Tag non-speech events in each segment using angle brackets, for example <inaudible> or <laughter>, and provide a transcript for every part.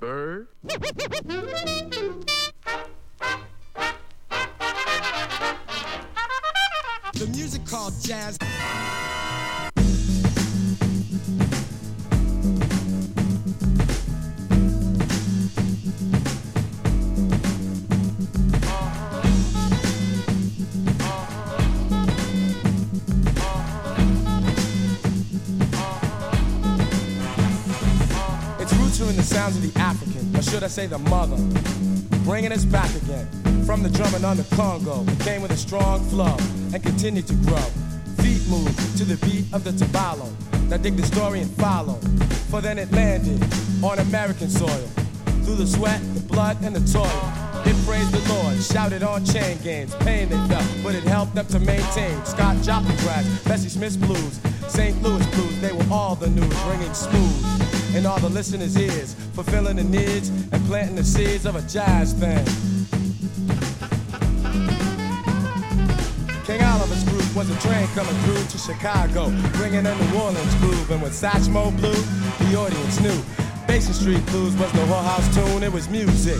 Bird. <laughs> say the mother, bringing us back again from the drumming on the Congo. Came with a strong flow and continued to grow. Feet move to the beat of the tabalo. Now dig the story and follow, for then it landed on American soil. Through the sweat, the blood, and the toil. It praised the Lord, shouted on chain gangs, pain they felt, but it helped them to maintain. Scott Joplin grass, Bessie Smith's blues, St. Louis blues, they were all the news, ringing smooth in all the listeners' ears, fulfilling the needs and planting the seeds of a jazz thing. King Oliver's group was a train coming through to Chicago, bringing a New Orleans groove. And when Satchmo blew, the audience knew. Basin Street Blues was no whorehouse tune, it was music.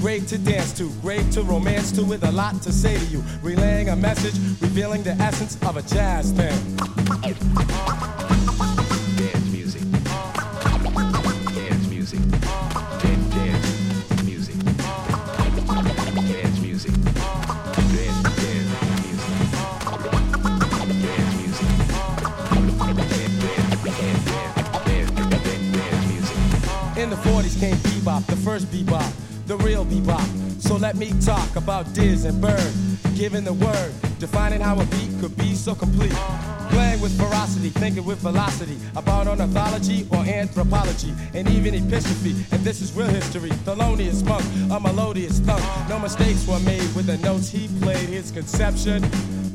Great to dance to, great to romance to, with a lot to say to you. Relaying a message, revealing the essence of a jazz thing. So let me talk about Diz and Bird, giving the word, defining how a beat could be so complete. Playing with ferocity, thinking with velocity about ornithology or anthropology, and even epistrophe. And this is real history. Thelonious Monk, a melodious thunk. No mistakes were made with the notes he played. His conception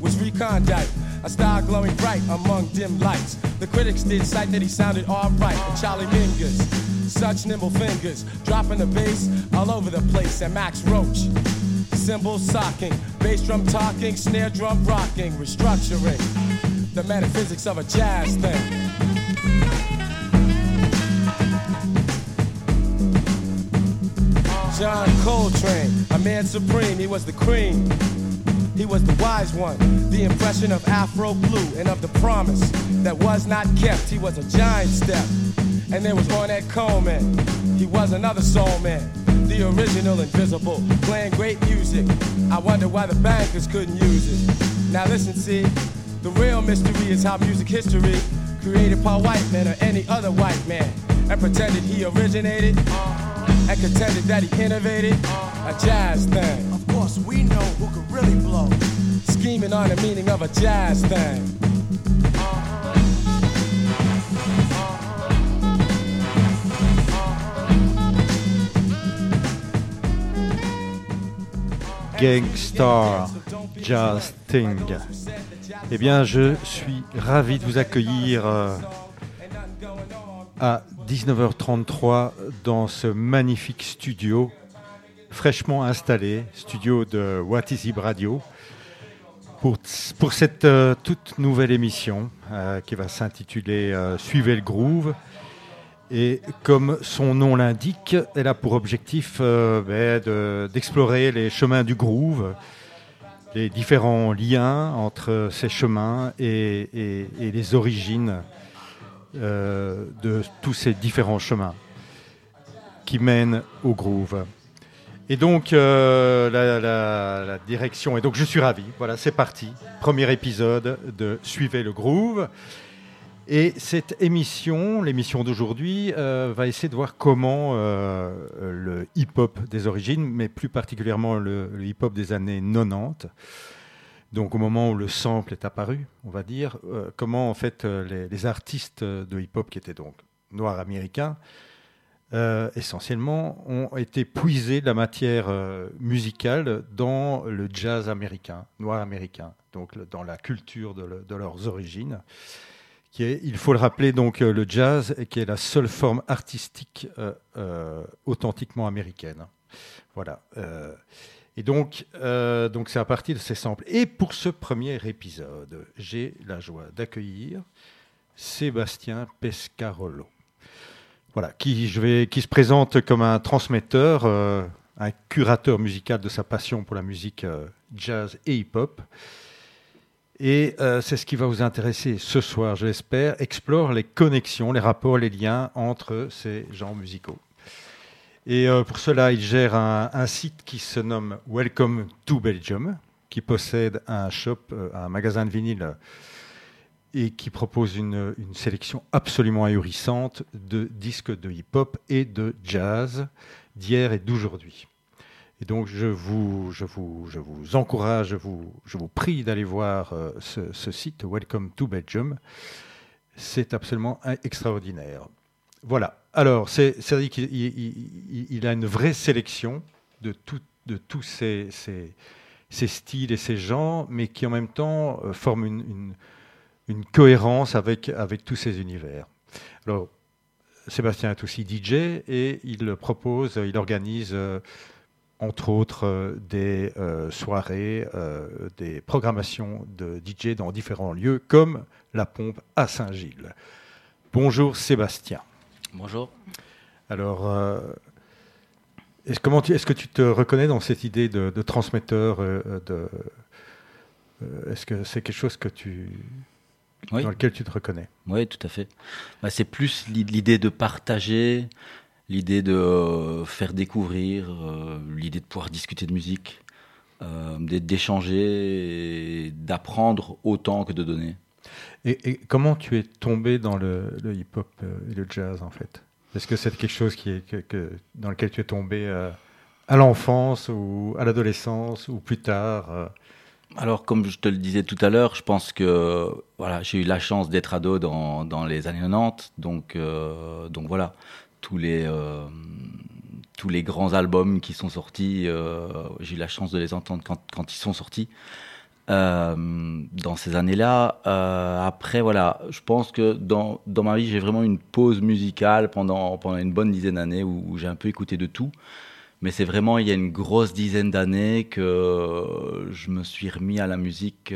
was recondite, a star glowing bright among dim lights. The critics did cite that he sounded alright. Charlie Mingus, such nimble fingers, dropping the bass all over the place. And Max Roach, cymbals socking, bass drum talking, snare drum rocking, restructuring the metaphysics of a jazz thing. John Coltrane, a man supreme, he was the cream. He was the wise one, the impression of Afro blue and of the promise that was not kept. He was a giant step. And there was Ornette Coleman. He was another soul man, the original invisible, playing great music. I wonder why the bankers couldn't use it. Now listen, see, the real mystery is how music history created by white men or any other white man and pretended he originated and contended that he innovated a jazz thing. Of course, we know who could really blow. Scheming on the meaning of a jazz thing. Gangstar Jazz Thing. Eh bien, je suis ravi de vous accueillir euh, à 19h33 dans ce magnifique studio fraîchement installé, studio de What Is It Radio, pour, cette euh, toute nouvelle émission euh, qui va s'intituler Suivez le groove. Et comme son nom l'indique, elle a pour objectif euh, ben, de- d'explorer les chemins du groove, les différents liens entre ces chemins et les origines euh, de tous ces différents chemins qui mènent au groove. Et donc euh, la, la- la direction. Et donc je suis ravi. Voilà, c'est parti. Premier épisode de Suivez le groove. Et cette émission, l'émission d'aujourd'hui, euh, va essayer de voir comment euh, le hip-hop des origines, mais plus particulièrement le, hip-hop des années 90, donc au moment où le sample est apparu, on va dire, euh, comment en fait les, artistes de hip-hop qui étaient donc noirs américains, essentiellement, ont été puisés de la matière musicale dans le jazz américain, noir américain, donc dans la culture de leurs origines il faut le rappeler, donc euh, le jazz, qui est la seule forme artistique euh, euh, authentiquement américaine. Voilà. et donc, c'est à partir de ces samples. Et pour ce premier épisode, j'ai la joie d'accueillir Sébastien Pescarolo. voilà, qui, se présente comme un transmetteur, un curateur musical de sa passion pour la musique jazz et hip-hop. Et euh, c'est ce qui va vous intéresser ce soir, je l'espère, explore les connexions, les rapports, les liens entre ces genres musicaux. Et euh, pour cela, il gère un, site qui se nomme Welcome to Belgium, qui possède un shop, euh, un magasin de vinyle et qui propose une, une sélection absolument ahurissante de disques de hip-hop et de jazz d'hier et d'aujourd'hui. Et donc, je vous, encourage, je vous, prie d'aller voir euh, ce, site, Welcome to Belgium. C'est absolument extraordinaire. Voilà. Alors, c'est c'est vrai qu'il il- il- il a une vraie sélection de, tous ces, styles et ces genres, mais qui en même temps euh, forment une, cohérence avec, avec tous ces univers. Alors, Sébastien est aussi DJ et il propose, il organise euh, entre autres euh, des euh, soirées, euh, des programmations de DJ dans différents lieux, comme la pompe à Saint-Gilles. Bonjour Sébastien. Bonjour. Alors, est-ce, comment tu- est-ce que tu te reconnais dans cette idée de, de transmetteur de, Est-ce que c'est quelque chose que tu, Oui. dans lequel tu te reconnais? Oui, tout à fait. Bah, c'est plus l'i- l'idée de partager, l'idée de euh, faire découvrir, euh, l'idée de pouvoir discuter de musique, euh, d'échanger, d'apprendre autant que de donner. et, et comment tu es tombé dans le, le hip-hop et le jazz en fait? Est-ce que c'est quelque chose qui est, que- que- dans lequel tu es tombé euh, à l'enfance ou à l'adolescence ou plus tard euh? Alors, comme je te le disais tout à l'heure, je pense que voilà, j'ai eu la chance d'être ado dans, dans les années 90, donc, euh, donc voilà, tous les, euh, tous les grands albums qui sont sortis, euh, j'ai eu la chance de les entendre quand, quand ils sont sortis. Euh, dans ces années-là, après voilà, je pense que dans, dans ma vie j'ai vraiment une pause musicale pendant, pendant une bonne dizaine d'années où, j'ai un peu écouté de tout. Mais c'est vraiment il y a une grosse dizaine d'années que je me suis remis à la musique,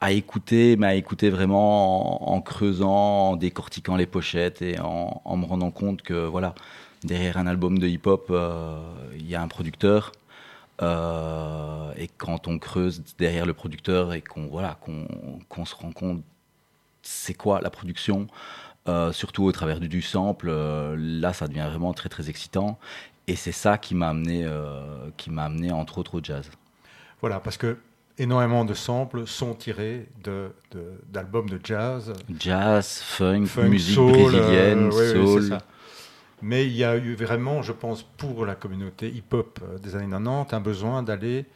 à écouter, mais à écouter vraiment en, creusant, en décortiquant les pochettes et en, me rendant compte que voilà, derrière un album de hip-hop, euh, il y a un producteur. Euh, et quand on creuse derrière le producteur et qu'on voilà, qu'on qu'on se rend compte c'est quoi la production, euh, surtout au travers du, du sample, là ça devient vraiment très très excitant. Et c'est ça qui m'a amené, qui m'a amené entre autres au jazz. Voilà, parce que énormément de samples sont tirés de, de- d'albums de jazz, Jazz, funk, funk, musique soul, brésilienne, euh, ouais, soul. Mais il y a eu vraiment, je pense, pour la communauté hip-hop euh, des années 90, un besoin d'aller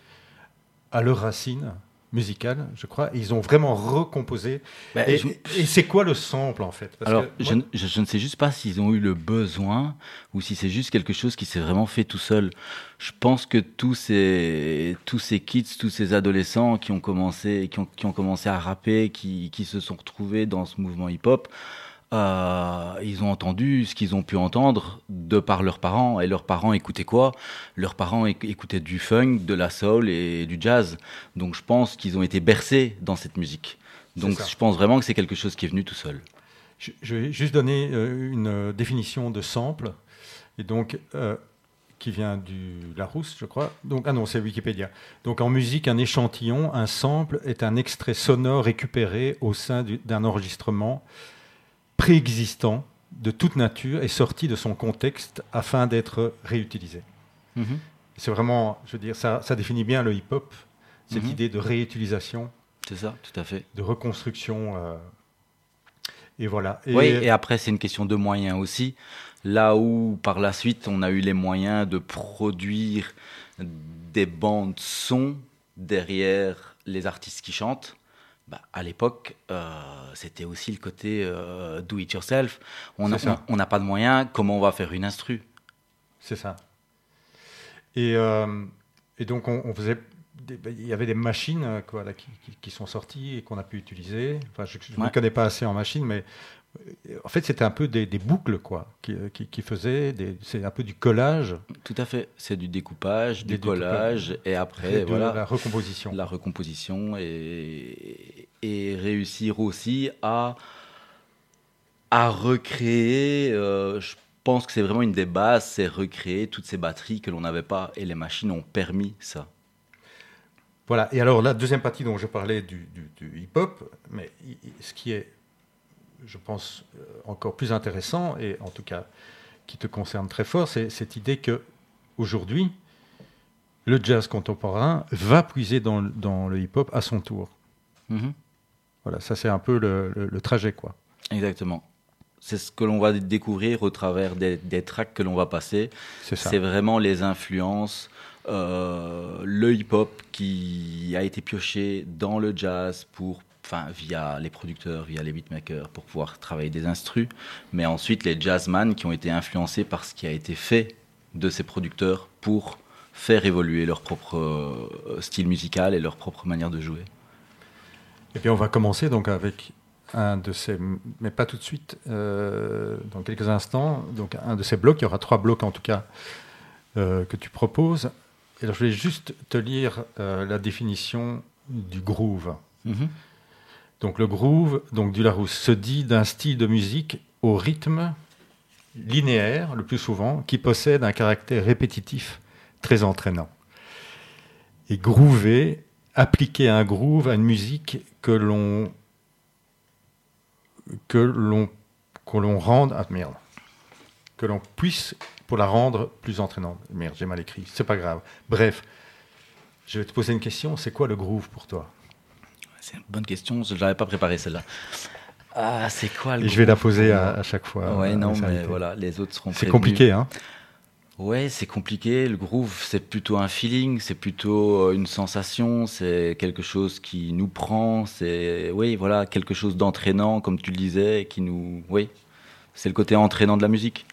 à leurs racines musicales, je crois. Et ils ont vraiment recomposé. Bah, et, je- et c'est quoi le sample, en fait? Parce Alors, que je, moi- ne- je- je ne sais juste pas s'ils ont eu le besoin ou si c'est juste quelque chose qui s'est vraiment fait tout seul. Je pense que tous ces, tous ces kids, tous ces adolescents qui ont commencé, qui ont, qui ont commencé à rapper, qui, qui se sont retrouvés dans ce mouvement hip-hop, euh, ils ont entendu ce qu'ils ont pu entendre de par leurs parents. Et leurs parents écoutaient quoi? Leurs parents éc- écoutaient du funk, de la soul et du jazz. Donc je pense qu'ils ont été bercés dans cette musique. Donc je pense vraiment que c'est quelque chose qui est venu tout seul. Je, je vais juste donner euh, une euh, définition de sample, et donc euh, qui vient du Larousse, je crois. Donc ah non, c'est Wikipédia. Donc en musique, un échantillon, un sample est un extrait sonore récupéré au sein du- d'un enregistrement préexistant de toute nature et sorti de son contexte afin d'être réutilisé. C'est vraiment, je veux dire, ça, ça définit bien le hip-hop, cette Mhm. idée de réutilisation, C'est ça, tout à fait. de reconstruction. euh, et voilà. Et- Oui, et après, c'est une question de moyens aussi. Là où, par la suite, on a eu les moyens de produire des bandes son derrière les artistes qui chantent, bah, à l'époque, euh, c'était aussi le côté euh, do it yourself. On n'a pas de moyens, comment on va faire une instru? C'est ça. Et, euh, et donc, on, on faisait. des- ben, il y avait des machines quoi, là, qui, qui- qui sont sorties et qu'on a pu utiliser. Enfin, je ne Ouais. connais pas assez en machine, mais en fait, c'était un peu des, des boucles quoi, qui, qui, qui faisaient. des- C'est un peu du collage Tout à fait. C'est du découpage, Des du collage, et et après, voilà. la recomposition. la recomposition et, et réussir aussi à À recréer, euh, je pense que c'est vraiment une des bases, c'est recréer toutes ces batteries que l'on n'avait pas et les machines ont permis ça. Voilà, et alors la deuxième partie dont je parlais du, du- du hip-hop, mais ce qui est, je pense, euh, encore plus intéressant, et en tout cas qui te concerne très fort, c'est cette idée que aujourd'hui, le jazz contemporain va puiser dans, le- dans le hip-hop à son tour. Mhm. Voilà, ça c'est un peu le, le- le trajet, quoi. Exactement. C'est ce que l'on va découvrir au travers des, des tracks que l'on va passer. C'est vraiment les influences, euh, le hip-hop qui a été pioché dans le jazz pour, enfin, via les producteurs, via les beatmakers, pour pouvoir travailler des instrus, mais ensuite les jazzman qui ont été influencés par ce qui a été fait de ces producteurs pour faire évoluer leur propre euh, style musical et leur propre manière de jouer. Et puis on va commencer donc avec un de ces, mais pas tout de suite, euh, dans quelques instants, donc un de ces blocs, il y aura trois blocs en tout cas euh, que tu proposes. Et alors je vais juste te lire euh, la définition du groove. Mhm. Donc le groove, donc du Larousse, se dit d'un style de musique au rythme linéaire, le plus souvent, qui possède un caractère répétitif très entraînant. Et groover, appliquer un groove à une musique que l'on que l'on que l'on rende ah merde que l'on puisse pour la rendre plus entraînante. Merde, j'ai mal écrit, c'est pas grave. Bref, je vais te poser une question, c'est quoi le groove pour toi? C'est une bonne question, je n'avais pas préparé celle-là. Ah, c'est quoi le Et je vais la poser à, chaque fois. Ouais, à non, mais invités. voilà, les autres seront C'est compliqué, hein Ouais, c'est compliqué. Le groove, c'est plutôt un feeling, c'est plutôt euh, une sensation, c'est quelque chose qui nous prend, c'est, oui, voilà, quelque chose d'entraînant, comme tu le disais, qui nous, oui, c'est le côté entraînant de la musique.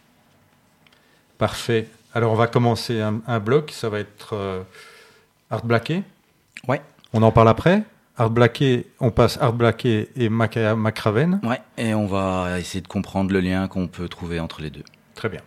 Parfait. Alors on va commencer un, un bloc, ça va être euh, Art Blacké. Ouais. On en parle après? Art Blacké, on passe Art Blacké et Macraven. Ouais, et on va essayer de comprendre le lien qu'on peut trouver entre les deux. Très bien.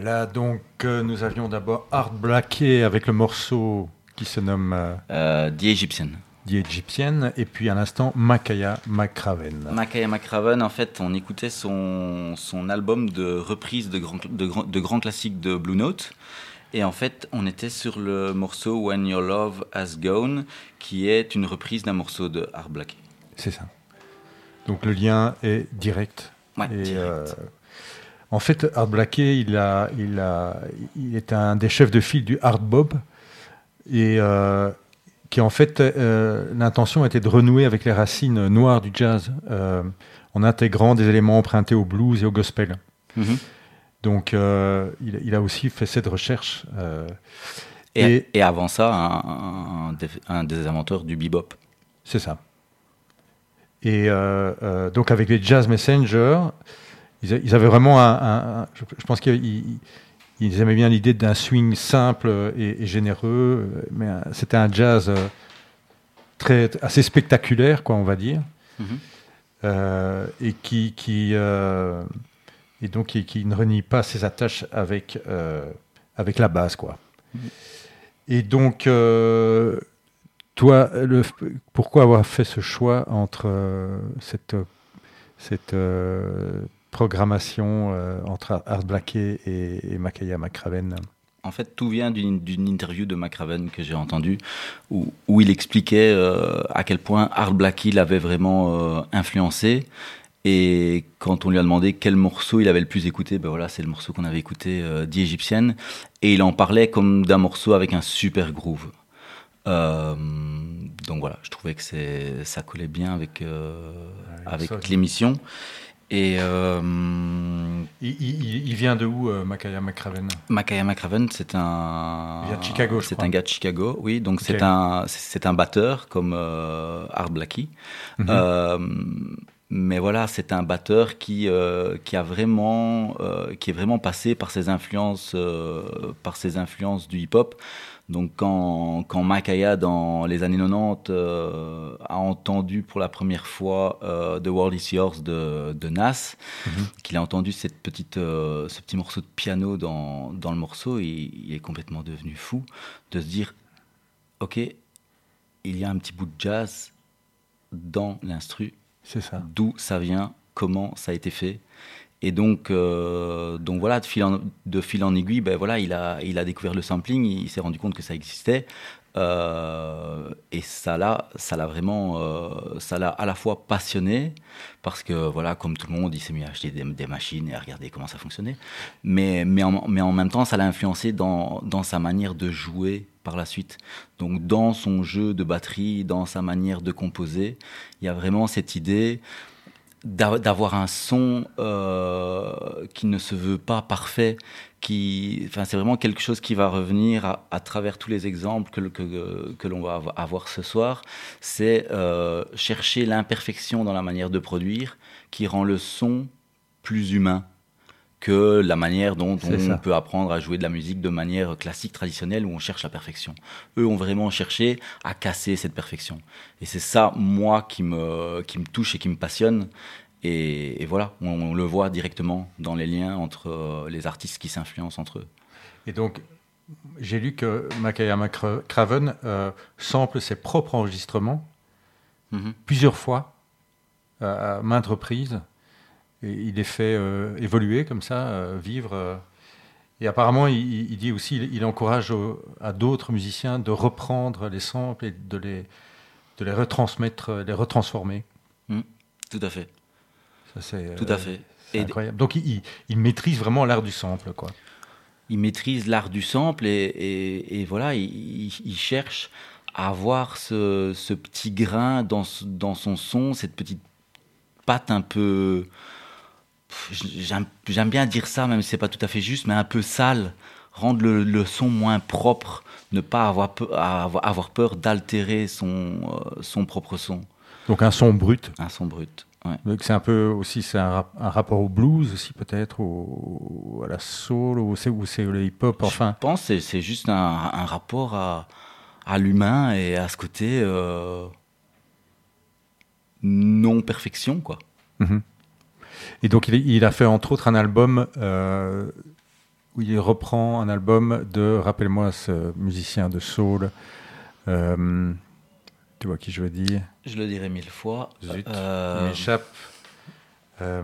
Voilà, donc euh, nous avions d'abord Art Blackie avec le morceau qui se nomme euh, Euh, The Egyptian. The Egyptian, et puis à l'instant Makaya McCraven. Makaya McCraven, en fait, on écoutait son, son album de reprise de grands de, grands- de classiques de Blue Note. Et en fait, on était sur le morceau When Your Love Has Gone, qui est une reprise d'un morceau de Art Blakey. C'est ça. Donc le lien est direct. Ouais, Et, direct. euh, en fait, Art Blakey, il, a, il, a, il est un des chefs de file du Art Bob, et euh, qui en fait, euh, l'intention était de renouer avec les racines noires du jazz, euh, en intégrant des éléments empruntés au blues et au gospel. Mhm. Donc, il, il a aussi fait cette recherche. Et, Et- et avant ça, un, un des, un des inventeurs du bebop. C'est ça. Et donc avec les Jazz Messenger, ils, avaient vraiment un... un- un- je, je pense qu'ils ils- ils aimaient bien l'idée d'un swing simple et, et généreux, mais c'était un jazz euh, très assez spectaculaire, quoi, on va dire, Mhm. Euh, et qui, qui euh, et donc qui, qui ne renie pas ses attaches avec euh, avec la base, quoi. Et donc toi, le, pourquoi avoir fait ce choix entre cette, cette programmation euh, entre Art Blakey et, et Makaya McCraven En fait, tout vient d'une interview de McRaven que j'ai entendue, où, où il expliquait euh, à quel point Art Blakey l'avait vraiment euh, influencé. Et quand on lui a demandé quel morceau il avait le plus écouté, ben voilà, c'est le morceau qu'on avait écouté, euh, Egyptian. Et il en parlait comme d'un morceau avec un super groove. Donc voilà, je trouvais que ça collait bien avec, l'émission. Et euh, il, il- il vient de où, euh, Makaya McCraven Makaya McRaven, c'est un. Il vient de Chicago, C'est un gars de Chicago, oui. Donc Ok. c'est un, c'est un batteur comme euh, Art Blakey. Mhm. Euh, mais voilà, c'est un batteur qui, euh, qui a vraiment, euh, qui est vraiment passé par ses influences, par ses influences du hip-hop. Donc quand, quand Makaya, dans les années 90, euh, a entendu pour la première fois euh, The World Is Yours de, de Nas, qu'il a entendu cette petite, euh, ce petit morceau de piano dans, dans le morceau, il, il est complètement devenu fou de se dire, ok, il y a un petit bout de jazz dans l'instru, C'est ça. d'où ça vient, comment ça a été fait. Et donc, euh, donc voilà, de fil en, aiguille, ben voilà, il a, il a découvert le sampling, il s'est rendu compte que ça existait. Euh, et ça l'a, ça l'a vraiment, euh, ça l'a à la fois passionné parce que voilà, comme tout le monde, il s'est mis à acheter des, des machines et à regarder comment ça fonctionnait. Mais, mais, en, mais en même temps, ça l'a influencé dans, dans sa manière de jouer par la suite. Donc dans son jeu de batterie, dans sa manière de composer, il y a vraiment cette idée d'avoir un son euh, qui ne se veut pas parfait, qui, enfin, c'est vraiment quelque chose qui va revenir à, travers tous les exemples que, que, l'on va avo- avoir ce soir. C'est euh, chercher l'imperfection dans la manière de produire qui rend le son plus humain que la manière dont on ça. peut apprendre à jouer de la musique de manière classique, traditionnelle, où on cherche la perfection. Eux ont vraiment cherché à casser cette perfection. Et c'est ça, moi, qui me, qui me touche et qui me passionne. Et, et voilà, on, on le voit directement dans les liens entre euh, les artistes qui s'influencent entre eux. Et donc, j'ai lu que Makaya McCraven euh, sample ses propres enregistrements Mhm. plusieurs fois, euh, à maintes reprises. Et il les fait euh, évoluer comme ça, euh, vivre. euh. Et apparemment, il, il dit aussi, il, il encourage au- à d'autres musiciens de reprendre les samples et de les, de les retransmettre, les retransformer. Tout à fait, Ça, c'est, tout à fait. Et incroyable. Donc, il, il- maîtrise vraiment l'art du sample, quoi. il maîtrise l'art du sample et, et- et voilà, il, cherche à avoir ce, ce petit grain dans, dans son son, cette petite patte un peu. J'aime j'aime bien dire ça, même si c'est pas tout à fait juste, mais un peu sale, rendre le, le son moins propre, ne pas avoir peur, avoir, peur d'altérer son, euh, son propre son, Donc, un son brut. un son brut. ouais. Donc, C'est un peu aussi c'est un, rap- un rapport au blues aussi peut-être, au, à la soul, ou c'est c'est le hip-hop. Enfin, Je pense que c'est- juste un, un rapport à, à l'humain et à ce côté euh, non-perfection, quoi. Et donc il, il a fait entre autres un album euh, où il reprend un album de, rappelle-moi ce musicien de soul, euh, tu vois qui je veux dire? Je le dirai mille fois. Zut, il m'échappe. Euh,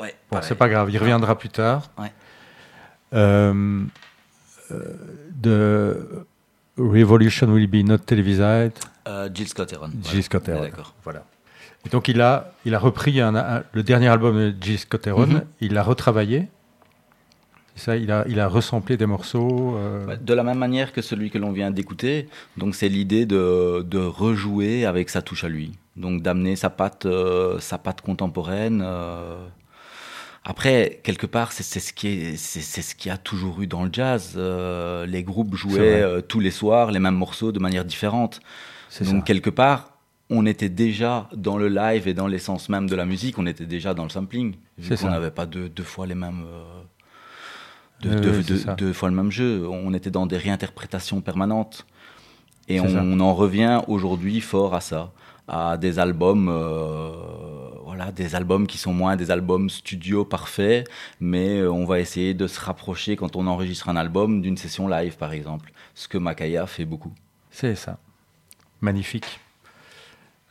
ouais, bon, c'est pas grave, il reviendra plus tard. Ouais. De Revolution Will Be Not Televised, Jill Scott Heron. Jill. Scott Heron. D'accord. Voilà. Et donc il a, il a repris un- un- le dernier album de Jill Scott Heron, Mhm. il l'a retravaillé. C'est ça, il a, il a resamplé des morceaux. euh, Bah, De la même manière que celui que l'on vient d'écouter, donc c'est l'idée de, de rejouer avec sa touche à lui, donc d'amener sa patte, euh, sa patte contemporaine. euh. Après, quelque part, c'est c'est ce qui est, c'est c'est ce qu'il y a toujours eu dans le jazz. les groupes jouaient tous les soirs les mêmes morceaux de manière différente. Donc ça. quelque part, on était déjà dans le live et dans l'essence même de la musique, on était déjà dans le sampling, vu qu'on n'avait pas deux, deux fois les mêmes, euh, deux, Oui, deux- oui, c'est deux- ça. deux fois le même jeu. On était dans des réinterprétations permanentes. Et on en revient aujourd'hui fort à ça, à des albums, euh, voilà, des albums qui sont moins des albums studio parfaits, mais euh, on va essayer de se rapprocher quand on enregistre un album d'une session live, par exemple, ce que Makaya fait beaucoup. C'est ça. Magnifique.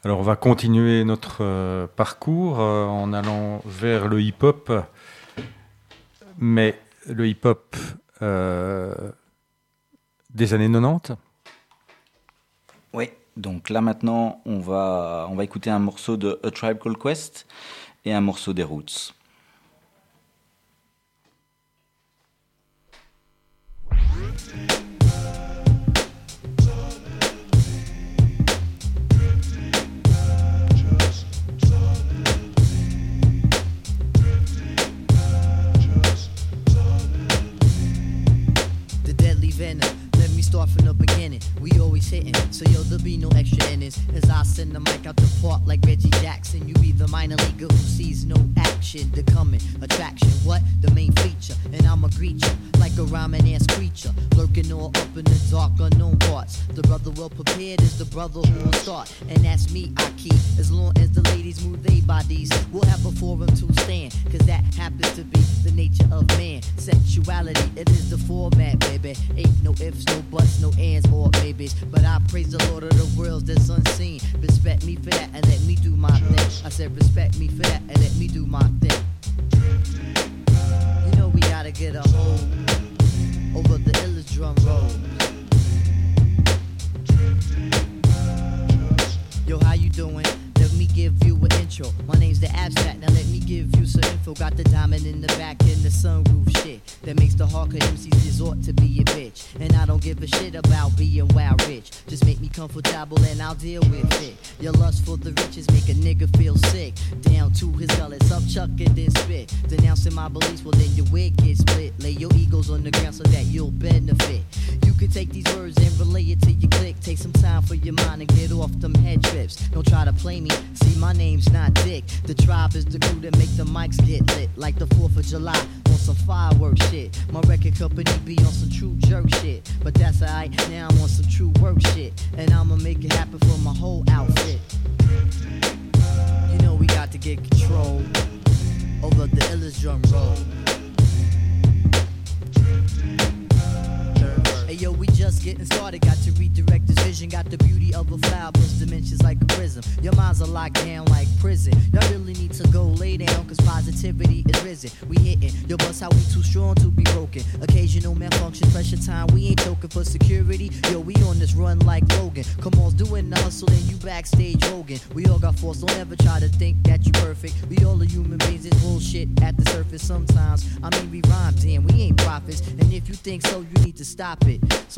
Alors on va continuer notre euh, parcours euh, en allant vers le hip-hop. Mais le hip-hop euh, des années 90. Oui, donc là maintenant, on va, on va écouter un morceau de A Tribe Called Quest et un morceau des Roots.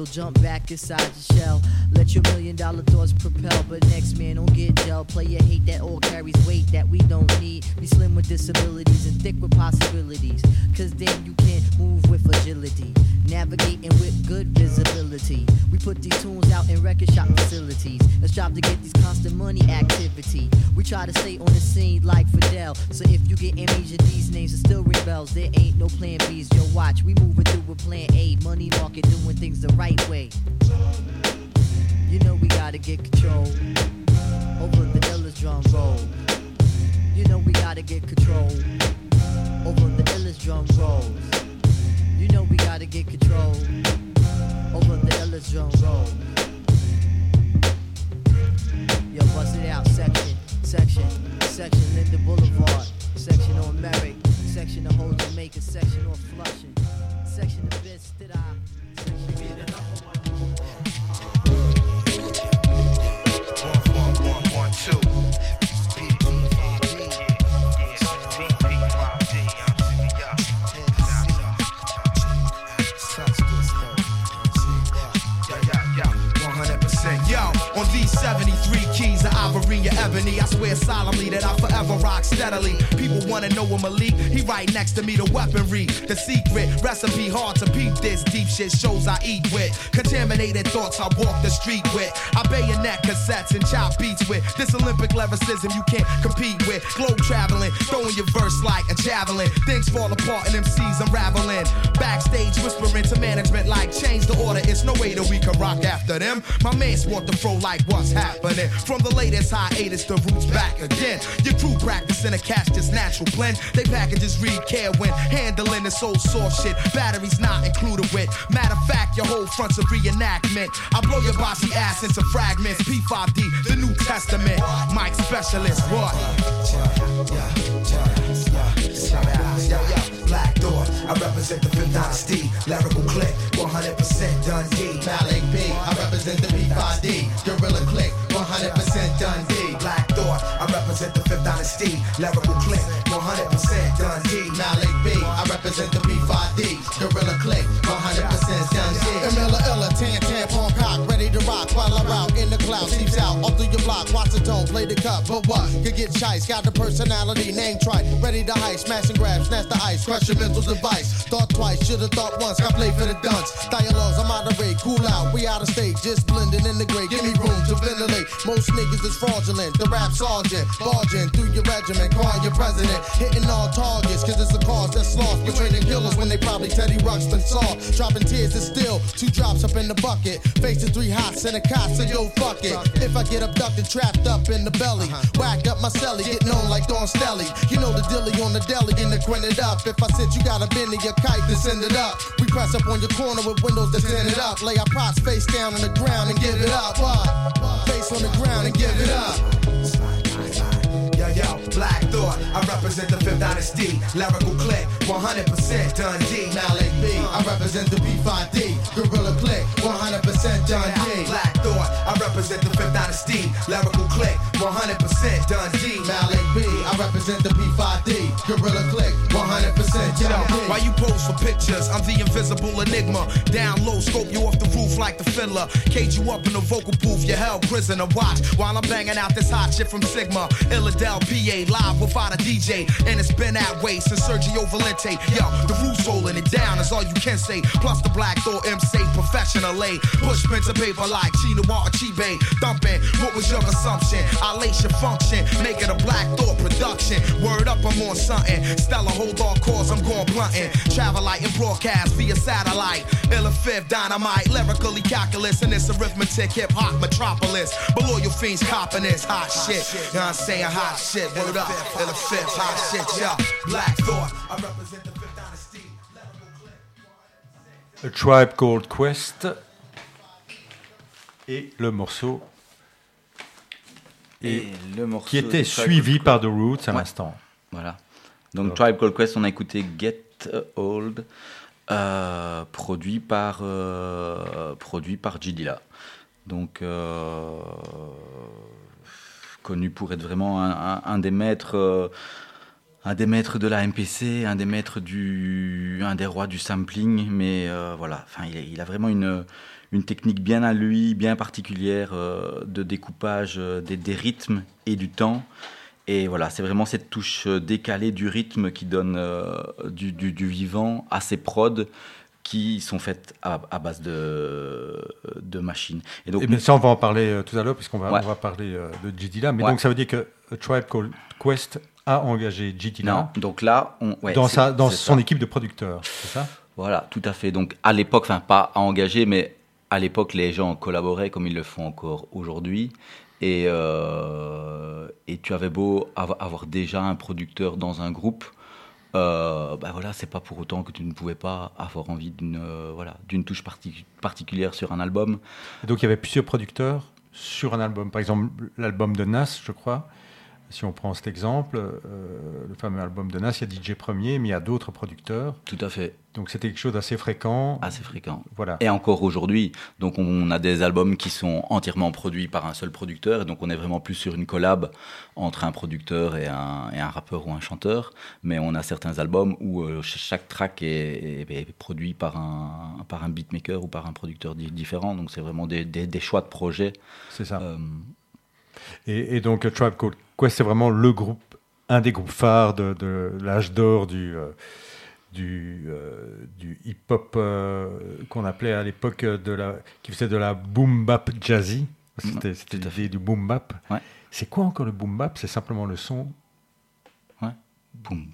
Jump back inside shop facilities. Let's strive to get these constant money activity. We try to stay on the scene like Fidel. So if you get amnesia, these names are still ring bells. There ain't no plan B's. Yo, watch, we moving through with plan A. Money market doing things the right way. You know we gotta get control over the illest drum roll. You know we gotta get control over the illest drum rolls. You know we gotta get control over the Illidrome Road. Yo, bust it out, section, section, section, Linden Boulevard, section on Merrick, section of Old Jamaica, section on Flushing, section of Vince Stidham, ebony, I swear solemnly that I'll forever rock steadily. People wanna know where Malik, he right next to me, the weaponry, the secret recipe, hard to peep this deep shit shows I eat with. Contaminated thoughts I walk the street with. I bayonet cassettes and chop beats with. This Olympic lyricism you can't compete with. Globe traveling, throwing your verse like a javelin. Things fall apart and MCs unraveling. Backstage whispering to management like change the order. It's no way that we can rock after them. My mans want the fro like what's happening. From the latest hiatus, the roots back again. Your crew practicing a catch this natural blend. They packages read care when handling this old soft shit. Batteries not included with. Matter of fact, your whole front's a reenactment. I blow your bossy ass into fragments. P5D, the New Testament. Mike specialist, what? Black Thought, I represent the Fifth Dynasty. Lyrical click, 100% Dundee. Malik B, I represent the P5D. Gorilla click, 100% Dundee. Black Thought, I represent the Fifth Dynasty. Lyrical click, 100% Dundee. Malik B, I represent the P5D. Gorilla click, 100% Dundee. Miller Illa, tan tan palm cock, rock while I'm out in the clouds. Seeps out all through your block, watch the tone, play the cut. But what? Could get chice, got the personality, name tried, ready to heist, smash and grab, snatch the ice, crush your mental device. Thought twice, should've thought once, got play for the dunce. Dialogues, I'm out of rate, cool out, we out of stage, just blending in the gray. Give me room to ventilate. Most niggas is fraudulent. The rap sergeant, barging through your regiment, calling your president, hitting all targets, cause it's a cause that's lost. Betraying killers when they probably Teddy Ruxpin saw. Dropping tears is still two drops up in the bucket. Facing three hots and a cot, so yo, fuck it. If I get abducted, trapped up in the belly, uh-huh. whack up my celly, getting on like Don Stelly. You know the dilly on the deli and the grin it up. If I said you got a bend in your kite, then send it up. We press up on your corner with windows that send it up. Lay our pots face down on the ground and give it up. What? Face on the ground and give it up. Yo, Black Thought, I represent the Fifth Dynasty. Lyrical click, 100% Dundee. Malik B, I represent the B5D, Gorilla click, 100% Dundee. Black Thought, I represent the Fifth Dynasty. Lyrical click, 100% Dundee. Malik B, I represent the P5D. Gorilla click, 100% Yo, Dundee. why you pose for pictures? I'm the invisible enigma. Down low, scope you off the roof like the fiddler. Cage you up in the vocal booth, you're held prisoner. Watch while I'm banging out this hot shit from Sigma. Illadel, PA, live without a DJ. And it's been that way since Sergio Valente. Yo, the roof's holding it down is all you can say. Plus the Black Thought MC professionally. Push pen to paper like Chino or Chibe. Thumping, what was your assumption? I lace your function, make it a Black Thought production. Word up, I'm on something. Stella, hold on cause I'm going blunting. Travel light and broadcast via satellite. Illa fifth, dynamite, lyrically calculus, and it's arithmetic, hip hop metropolis. Below your fiends copping this hot shit. You know what I'm saying? Hot shit, word up. Illa fifth, hot shit, yo. Black Thought, I represent the Fifth Dynasty. A Tribe Called Quest et le morceau Et le morceau qui était suivi par The Roots à Ouais. l'instant. Voilà. Donc Tribe Called Quest, on a écouté Get Old, euh, produit par euh, produit par G Dilla. Donc euh, connu pour être vraiment un, des maîtres. euh, un des maîtres de la MPC, un des maîtres du, un des rois du sampling, mais euh, voilà, enfin, il, a- vraiment une, technique bien à lui, bien particulière euh, de découpage des, rythmes et du temps. Et voilà, c'est vraiment cette touche décalée du rythme qui donne du, du- vivant à ces prods qui sont faites à, à base de, de machines. Et donc, Et bien ça, on va en parler euh, tout à l'heure, puisqu'on va, Ouais. on va parler euh, de G. Dilla. Mais Ouais. donc, ça veut dire que A Tribe Called Quest a engagé G. Dilla non, donc là, on, ouais, dans, sa, son ça. équipe de producteurs, c'est ça? Voilà, tout à fait. Donc à l'époque, enfin pas à engager, mais à l'époque, les gens collaboraient comme ils le font encore aujourd'hui. Et, euh, et tu avais beau av- avoir déjà un producteur dans un groupe, euh, bah voilà, c'est pas pour autant que tu ne pouvais pas avoir envie d'une euh, voilà, d'une touche parti- particulière sur un album. Et donc il y avait plusieurs producteurs sur un album. Par exemple, l'album de Nas, je crois. Si on prend cet exemple, euh, le fameux album de Nas, il y a DJ Premier, mais il y a d'autres producteurs. Tout à fait, Donc c'était quelque chose d'assez fréquent. assez fréquent. Voilà. Et encore aujourd'hui, donc on a des albums qui sont entièrement produits par un seul producteur, et donc on est vraiment plus sur une collab entre un producteur et un, et un rappeur ou un chanteur. Mais on a certains albums où euh, ch- chaque track est, est- est produit par un, par un beatmaker ou par un producteur di- différent. Donc c'est vraiment des, des- des choix de projet. C'est ça. Euh, Et, et donc, Tribe Called Quest, c'est vraiment le groupe, un des groupes phares de, de l'âge d'or du, euh, du, euh, du hip-hop euh, qu'on appelait à l'époque de la, qui faisait de la boom bap jazzy. C'était c'était du boom bap. Ouais. C'est quoi encore le boom bap? C'est simplement le son. boum.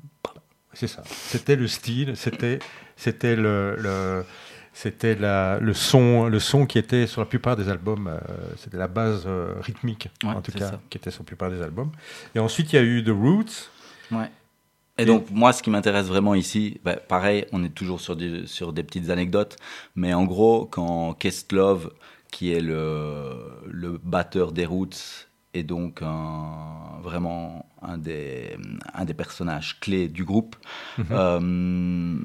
C'est ça. C'était le style. C'était c'était le, le- c'était la- le son le son qui était sur la plupart des albums. euh, c'était la base rythmique Ouais, en tout cas ça. qui était sur la plupart des albums. Et ensuite il y a eu The Roots. Ouais. Et donc, moi, ce qui m'intéresse vraiment ici, bah, pareil, on est toujours sur des, sur des petites anecdotes, mais en gros, quand Kestlove, qui est le, le batteur des Roots, et donc un- vraiment un des, un des personnages clés du groupe, euh,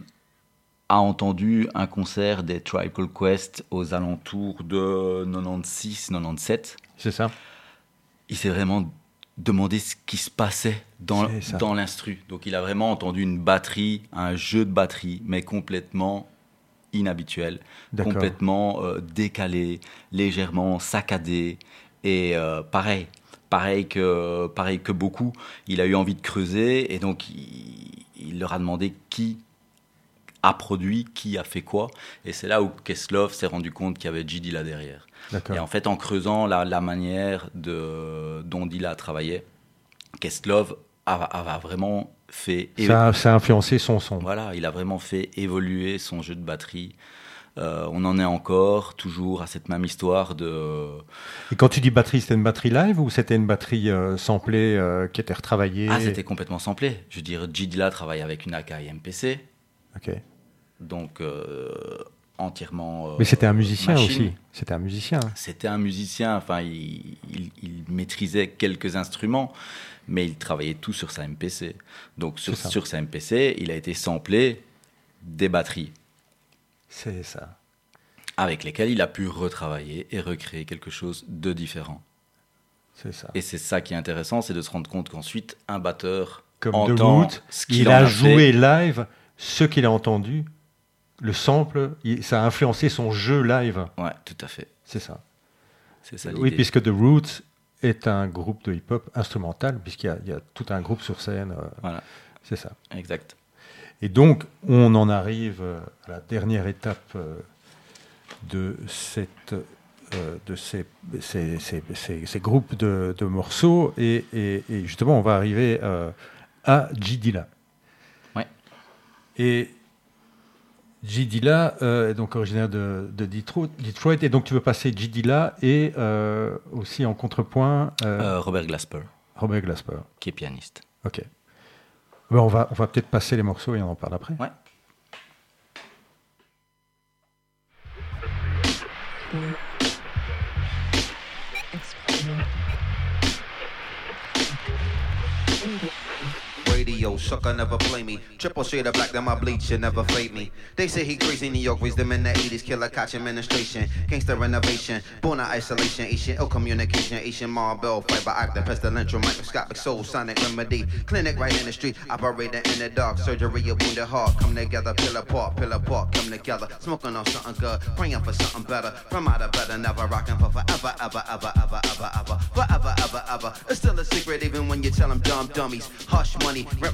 a entendu un concert des Tribe Called Quest aux alentours de 96-97 C'est ça. il s'est vraiment demandé ce qui se passait dans, dans l'instru. Donc il a vraiment entendu une batterie, un jeu de batterie, mais complètement inhabituel, complètement euh, décalé, légèrement saccadé. Et euh, pareil, pareil que, pareil que beaucoup, il a eu envie de creuser et donc il, il leur a demandé qui a produit, qui a fait quoi. Et c'est là où Keslov s'est rendu compte qu'il y avait G. là derrière. Et en fait, en creusant la, la manière de, dont Dilla travaillait, Kestlov a, a- a vraiment fait. Ça, ça a influencé son son. Voilà, il a vraiment fait évoluer son jeu de batterie. Euh, on en est encore toujours à cette même histoire de. Et quand tu dis batterie, c'était une batterie live ou c'était une batterie euh, samplée euh, qui était retravaillée? Ah, c'était complètement samplé. Je veux dire, G. Dilla travaille avec une Akai MPC, Ok. Donc euh, entièrement. euh, Mais c'était un musicien machine. aussi. C'était un musicien. C'était un musicien, enfin, il, il- il maîtrisait quelques instruments, mais il travaillait tout sur sa MPC. Donc, sur, sa MPC, il a été samplé des batteries C'est ça. avec lesquelles il a pu retravailler et recréer quelque chose de différent. C'est ça. Et c'est ça qui est intéressant, c'est de se rendre compte qu'ensuite, un batteur Comme entend ce qu'il a a joué live ce qu'il a entendu. Le sample, ça a influencé son jeu live. Ouais, tout à fait. C'est ça. C'est ça Oui, puisque The Roots est un groupe de hip-hop instrumental, puisqu'il y a- il y, a tout un groupe sur scène. euh, Voilà, c'est ça. exact. Et donc, on en arrive euh, à la dernière étape euh, de, cette, de ces, ces- ces- ces- groupes de, de morceaux. Et, et- et justement, on va arriver à G. Dilla. Ouais. Et G. Dilla euh, est donc originaire de, de Detroit. Et donc, tu veux passer G. Dilla et euh, aussi en contrepoint euh, Robert Glasper, Robert Glasper. qui est pianiste. Ok. Ben, on va, on va peut-être passer les morceaux et on en parle après. Ouais. Radio sucker never play me. Triple shade of black, then my bleach should never fade me. They say he crazy New York, raised them in the 80s, killer catch administration, gangster renovation, born out isolation, Asian ill communication, Asian marble, fiber actor, pestilential, microscopic soul, sonic remedy, clinic right in the street, operating in the dark, surgery of wounded heart, come together, pill apart, pill apart, come together, smoking on something good, praying for something better, from out of better, never rocking for forever, ever, ever, ever, ever, ever, forever, ever, ever. It's still a secret even when you tell them dumb dummies. Hush money, rent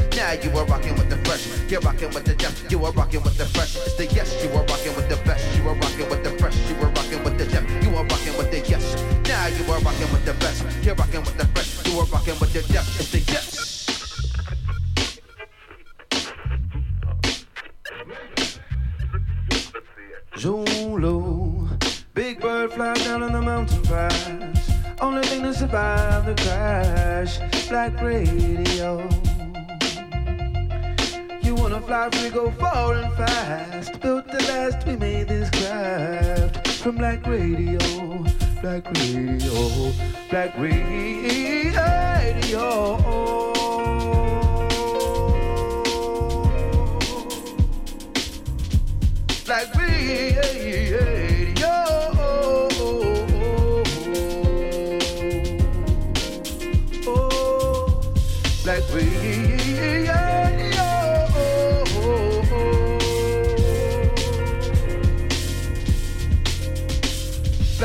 Now you are rocking with the fresh, you're rocking with the def, you are rocking with the fresh. It's the yes, you are rocking with the best. You are rocking with the fresh, you are rocking with the def, you are rocking with the yes. Now you are rocking with the best, you're rocking with the fresh, you are rocking with the def. It's the yes. Zulu, big bird fly down on the mountain pass. Only thing to survive the crash, black radio. Wanna fly free, go far and fast. Built the last, we made this craft from black radio, black radio, black radio. Black radio.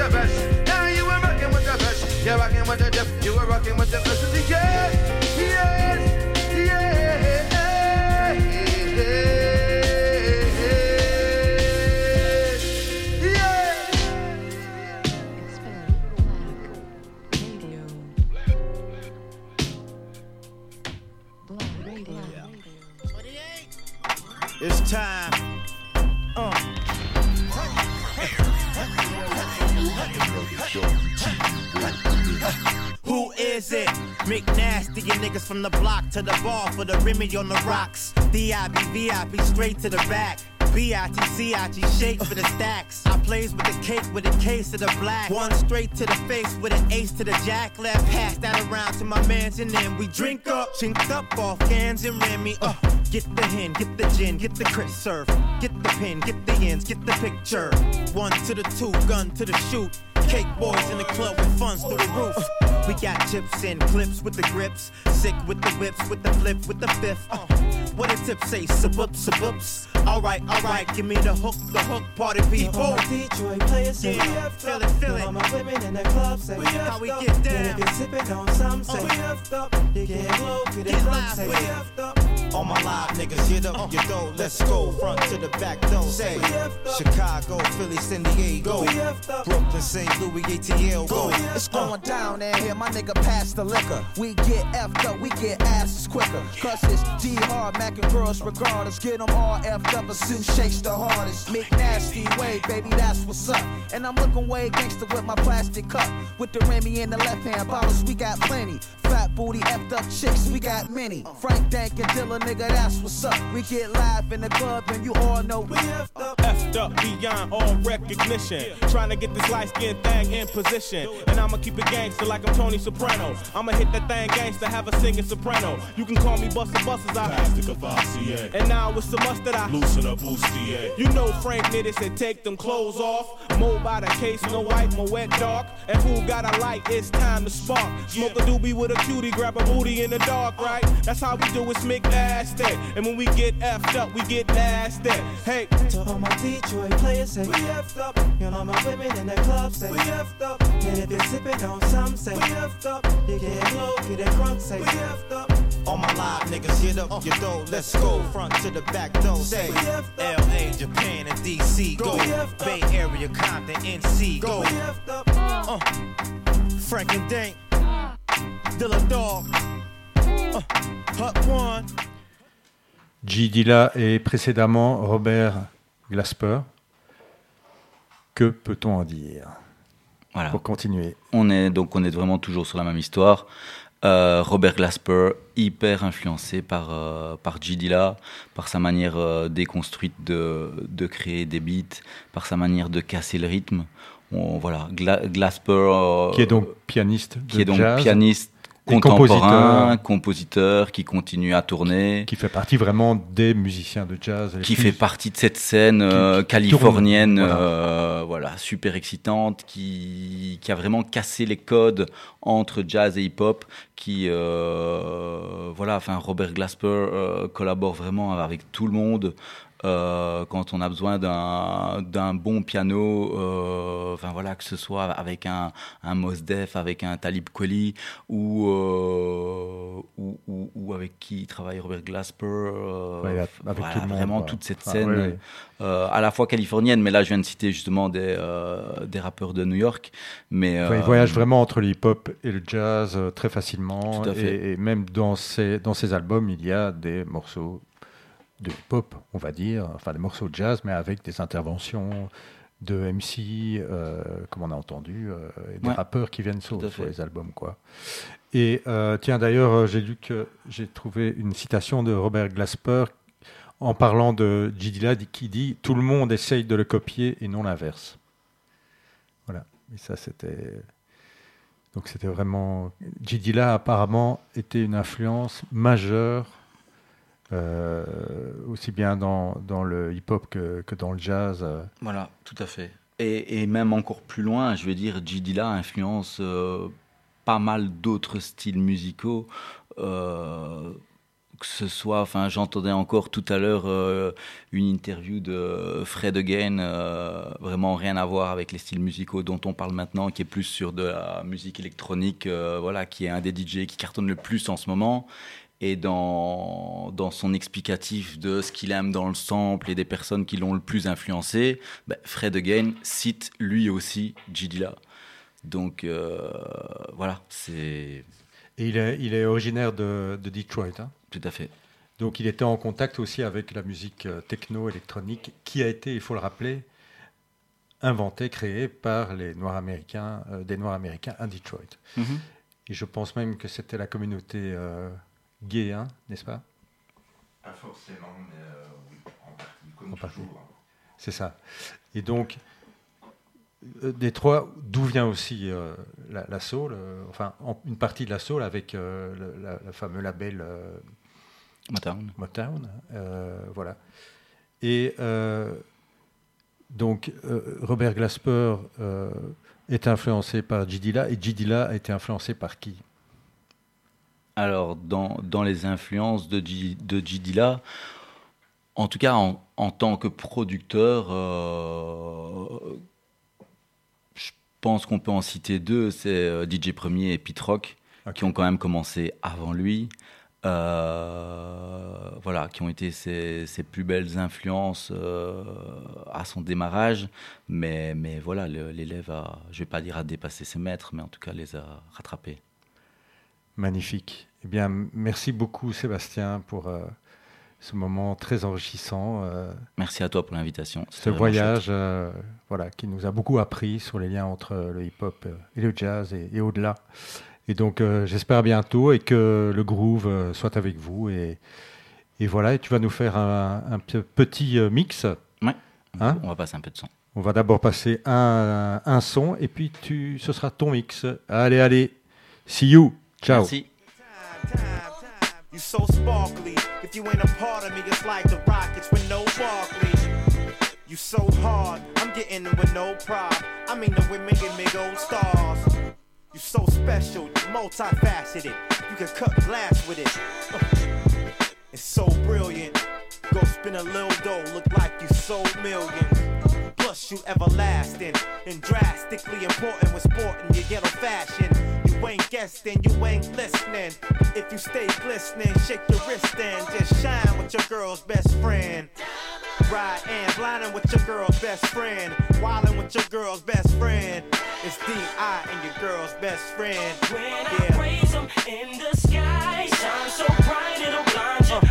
the best. Now you are rocking with the best. You're rocking with the depth. You are rocking with the best. It's the niggas from the block to the bar for the Remy on the rocks. DIB, VIP, straight to the back. B-I-T-C-I-G, shake for the stacks. I plays with the cake with a case of the black. One straight to the face with an ace to the jack. Left pass that around to my mans and then we drink up. Chinked up off cans and Remy. Uh, get the hen, get the gin, get the crit surf. Get the pin, get the ends, get the picture. One to the two, gun to the shoot. Cake boys in the club with funds through the roof. We got chips and clips with the grips. Sick with the whips, with the flip, with the fifth. Uh, what a tip say, subup, subups. Alright, alright, give me the hook, the hook, party people. Detroit players Yeah, we feel up. it, feel it. All my women in the club say We How we up. get down. if you're sipping on some say Oh, we have up. You get low, get it Get live, say we we have up. All my live niggas, hit up your dough, let's go. Front to the back door, say Chicago, Philly, San Diego. We up. Brooklyn, St. Louis, ATL, go. It's going uh. down in here, my nigga pass the liquor. We get effed up, we get asses quicker. Cause it's D hard, Mac and girls regardless. Get them all effed up, a suit shakes the hardest. Make nasty way, baby, that's what's up. And I'm looking way gangster with my plastic cup. With the Remy in the left hand, bottles we got plenty. Fat booty, effed up chicks, we got many. Frank Dank and Dilla, nigga, that's what's up. We get live in the club and you all know we effed up. effed up beyond all recognition. Trying to get this light skin thing in position. And I'ma keep it gangster like I'm Tony Soprano. I'ma hit that thing gangster, have a singing soprano. You can call me Buster Busters, I Pass the And now it's so must that I Loosen up, bustier. You know Frank Nitty said take them clothes off. Mo by the case, no white, mo wet dark. And who got a light, it's time to spark. Smoke a doobie with a cutie, grab a booty in the dark, right? That's how we do it, smick nasty. And when we get effed up, we get nasty. Hey, To all my Detroit players say we effed up. And all my women in the club say we effed up. And if you're sipping on some say we effed up. You get low, get it drunk say we effed up. All my live niggas, hit up your dough, let's go. Front to the back door, say LA, Japan, and DC, go. Bay Area, Compton, NC, go. Uh, Frank and Dank, G. Dilla et précédemment Robert Glasper. Que peut-on en dire Voilà. Pour continuer? On est donc on est vraiment toujours sur la même histoire. Euh, Robert Glasper, hyper influencé par euh, par G Dilla, par sa manière euh, déconstruite de, de créer des beats, par sa manière de casser le rythme. On, voilà, Gla- Glasper, euh, Qui est donc pianiste de qui est donc jazz. pianiste, contemporain, compositeur. qui continue à tourner. Qui fait partie vraiment des musiciens de jazz. Qui plus- fait partie de cette scène euh, qui californienne, tourne, voilà. euh, voilà, super excitante, qui, qui a vraiment cassé les codes entre jazz et hip-hop. Qui, euh, voilà, enfin, Robert Glasper collabore vraiment avec tout le monde. Euh, quand on a besoin d'un d'un bon piano, euh, enfin voilà, que ce soit avec un, un Mos Def, avec un Talib Kweli, ou, euh, ou, ou, ou avec qui travaille Robert Glasper, Ouais, avec voilà, tout le monde, vraiment quoi. toute cette Ah, scène, ouais, ouais. à la fois californienne, mais là je viens de citer justement des, des rappeurs de New York, mais Enfin, il voyage vraiment entre le hip-hop et le jazz très facilement. Et, et même dans ses, dans ses albums, il y a des morceaux de hip-hop, on va dire, enfin des morceaux de jazz, mais avec des interventions de MC, euh, comme on a entendu, euh, et des Ouais. rappeurs qui viennent sur, les albums. Quoi. Et euh, tiens, d'ailleurs, euh, j'ai lu que j'ai trouvé une citation de Robert Glasper en parlant de J. Dilla qui dit Tout le monde essaye de le copier et non l'inverse. Voilà. Et ça, c'était. Donc, c'était vraiment. J. Dilla, apparemment, était une influence majeure, euh, aussi bien dans, dans le hip-hop que, que dans le jazz. euh. Voilà, tout à fait. Et, et même encore plus loin, je veux dire. Dilla influence euh, pas mal d'autres styles musicaux. Que ce soit, enfin, j'entendais encore tout à l'heure euh, une interview de Fred Again, euh, vraiment rien à voir avec les styles musicaux dont on parle maintenant, qui est plus sur de la musique électronique, euh, voilà, qui est un des DJ qui cartonne le plus en ce moment. Et dans, dans son explicatif de ce qu'il aime dans le sample et des personnes qui l'ont le plus influencé, ben, Fred Again cite lui aussi J. Dilla. Donc voilà, c'est Et il est, il est originaire de, de Detroit. hein? Tout à fait. Donc il était en contact aussi avec la musique euh, techno-électronique qui a été, il faut le rappeler, inventée, créée par les Noirs américains, euh, des Noirs américains à Detroit. Mhm. Et je pense même que c'était la communauté euh, gay, hein, n'est-ce pas? Pas forcément, mais euh, oui, en partie, comme En partie. toujours. C'est ça. Et donc, euh, Détroit, d'où vient aussi euh, la, la soul, euh, enfin en- une partie de la soul avec euh, le, la- fameux label euh, Motown. Motown, euh, voilà. Et euh, donc euh, Robert Glasper est influencé par J. Dilla et J. Dilla a été influencé par qui? Alors, dans, dans les influences de J, de en tout cas en, en tant que producteur, euh, je pense qu'on peut en citer deux. C'est DJ Premier et Pete Rock, qui ont quand même commencé avant lui. Euh, voilà, qui ont été ses, ses plus belles influences euh, à son démarrage. Mais, mais voilà, l'élève a, je vais pas dire a dépassé ses maîtres, mais en tout cas les a rattrapés. Magnifique. Eh bien, merci beaucoup Sébastien pour euh, ce moment très enrichissant. Merci à toi pour l'invitation. ce voyage voilà, qui nous a beaucoup appris sur les liens entre le hip-hop et le jazz et, et au-delà. Et donc, euh, j'espère à bientôt et que le groove euh, soit avec vous. Et, et voilà, et tu vas nous faire un, un pe- petit euh, mix. Ouais. Hein On va passer un peu de son. On va d'abord passer un, un son et puis tu, ce sera ton mix. Allez, allez. See you. Ciao. Merci. You so sparkly. If you ain't a part of me, it's like the Rockets with no Barkley. You so hard, I'm getting it with no pride. I mean the women give me gold stars. You so special, you multifaceted. You can cut glass with it. <laughs> It's so brilliant. Go spin a little dough, look like you sold millions. Plus you everlasting and drastically important with sport and your ghetto fashion. You ain't guessing, you ain't listening. If you stay glistening, shake your wrist and just shine with your girl's best friend. Ride and blinding with your girl's best friend. Wildin' with your girl's best friend. It's D.I. and your girl's best friend. When I raise 'em in the sky, shine so bright it'll blind your eye.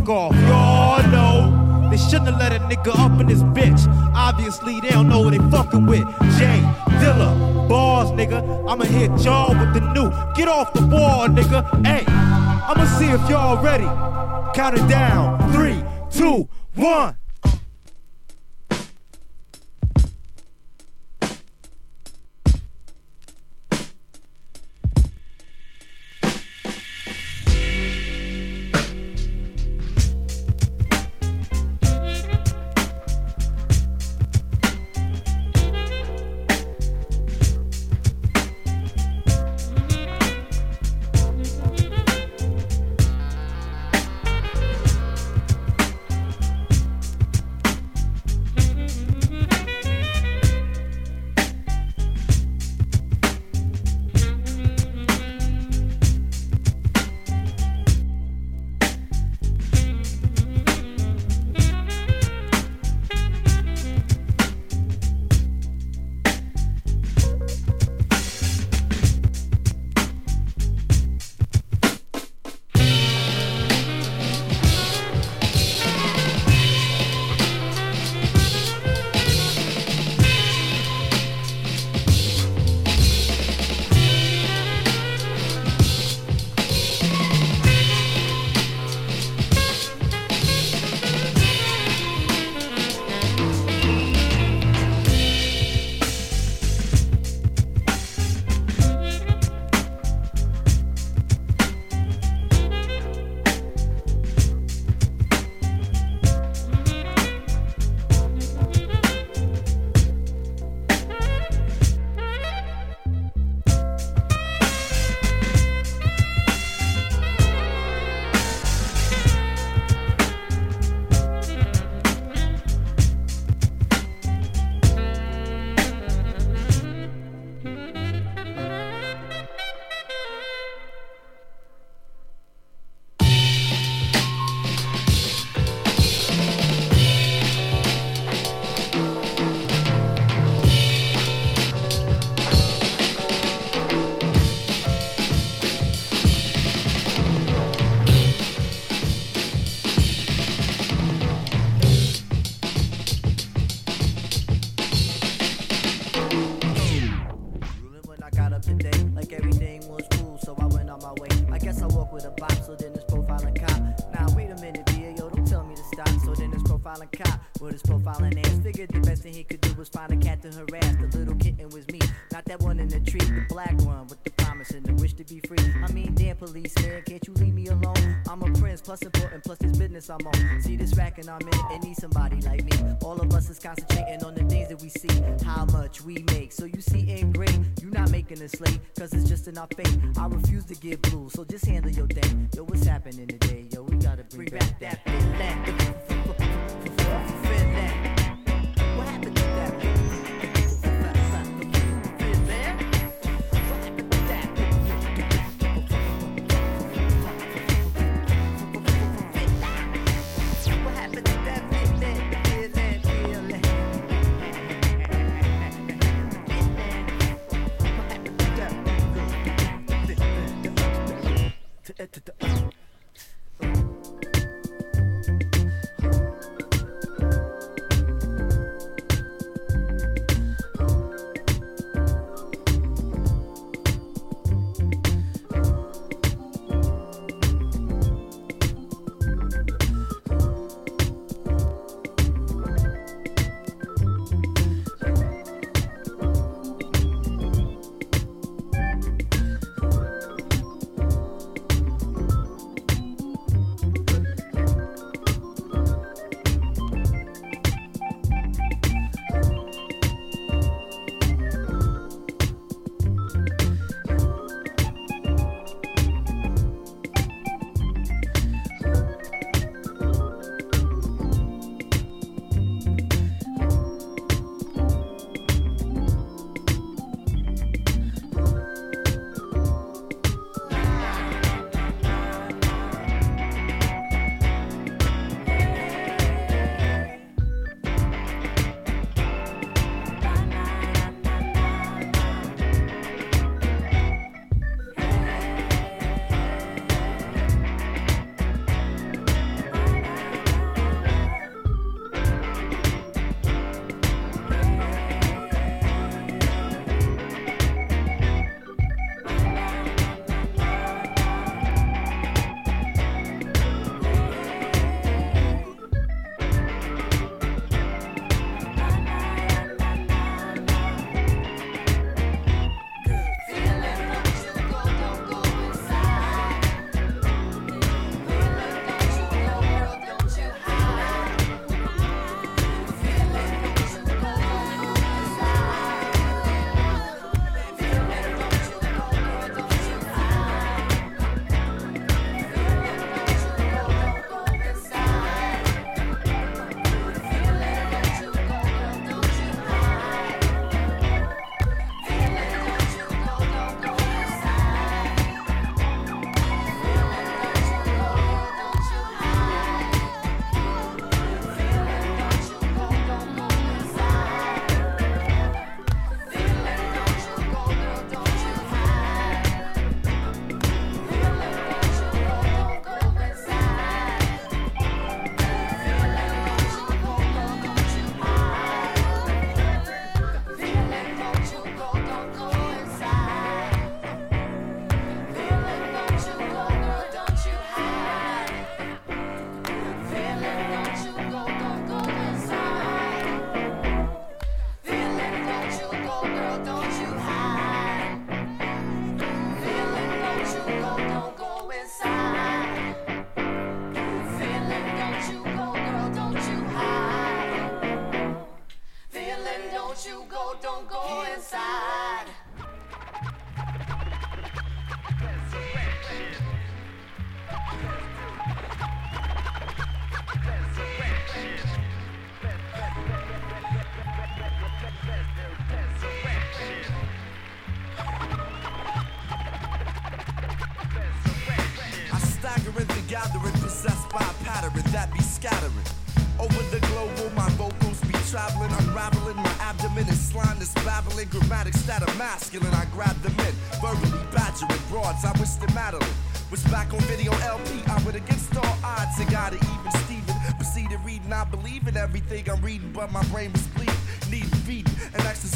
fuck off. Y'all know they shouldn't have let a nigga up in this bitch. Obviously, they don't know what they fucking with. Jay, Dilla, bars, nigga. I'ma hit y'all with the new. Get off the wall, nigga. Hey, I'ma see if y'all ready. Count it down. Three, two, one.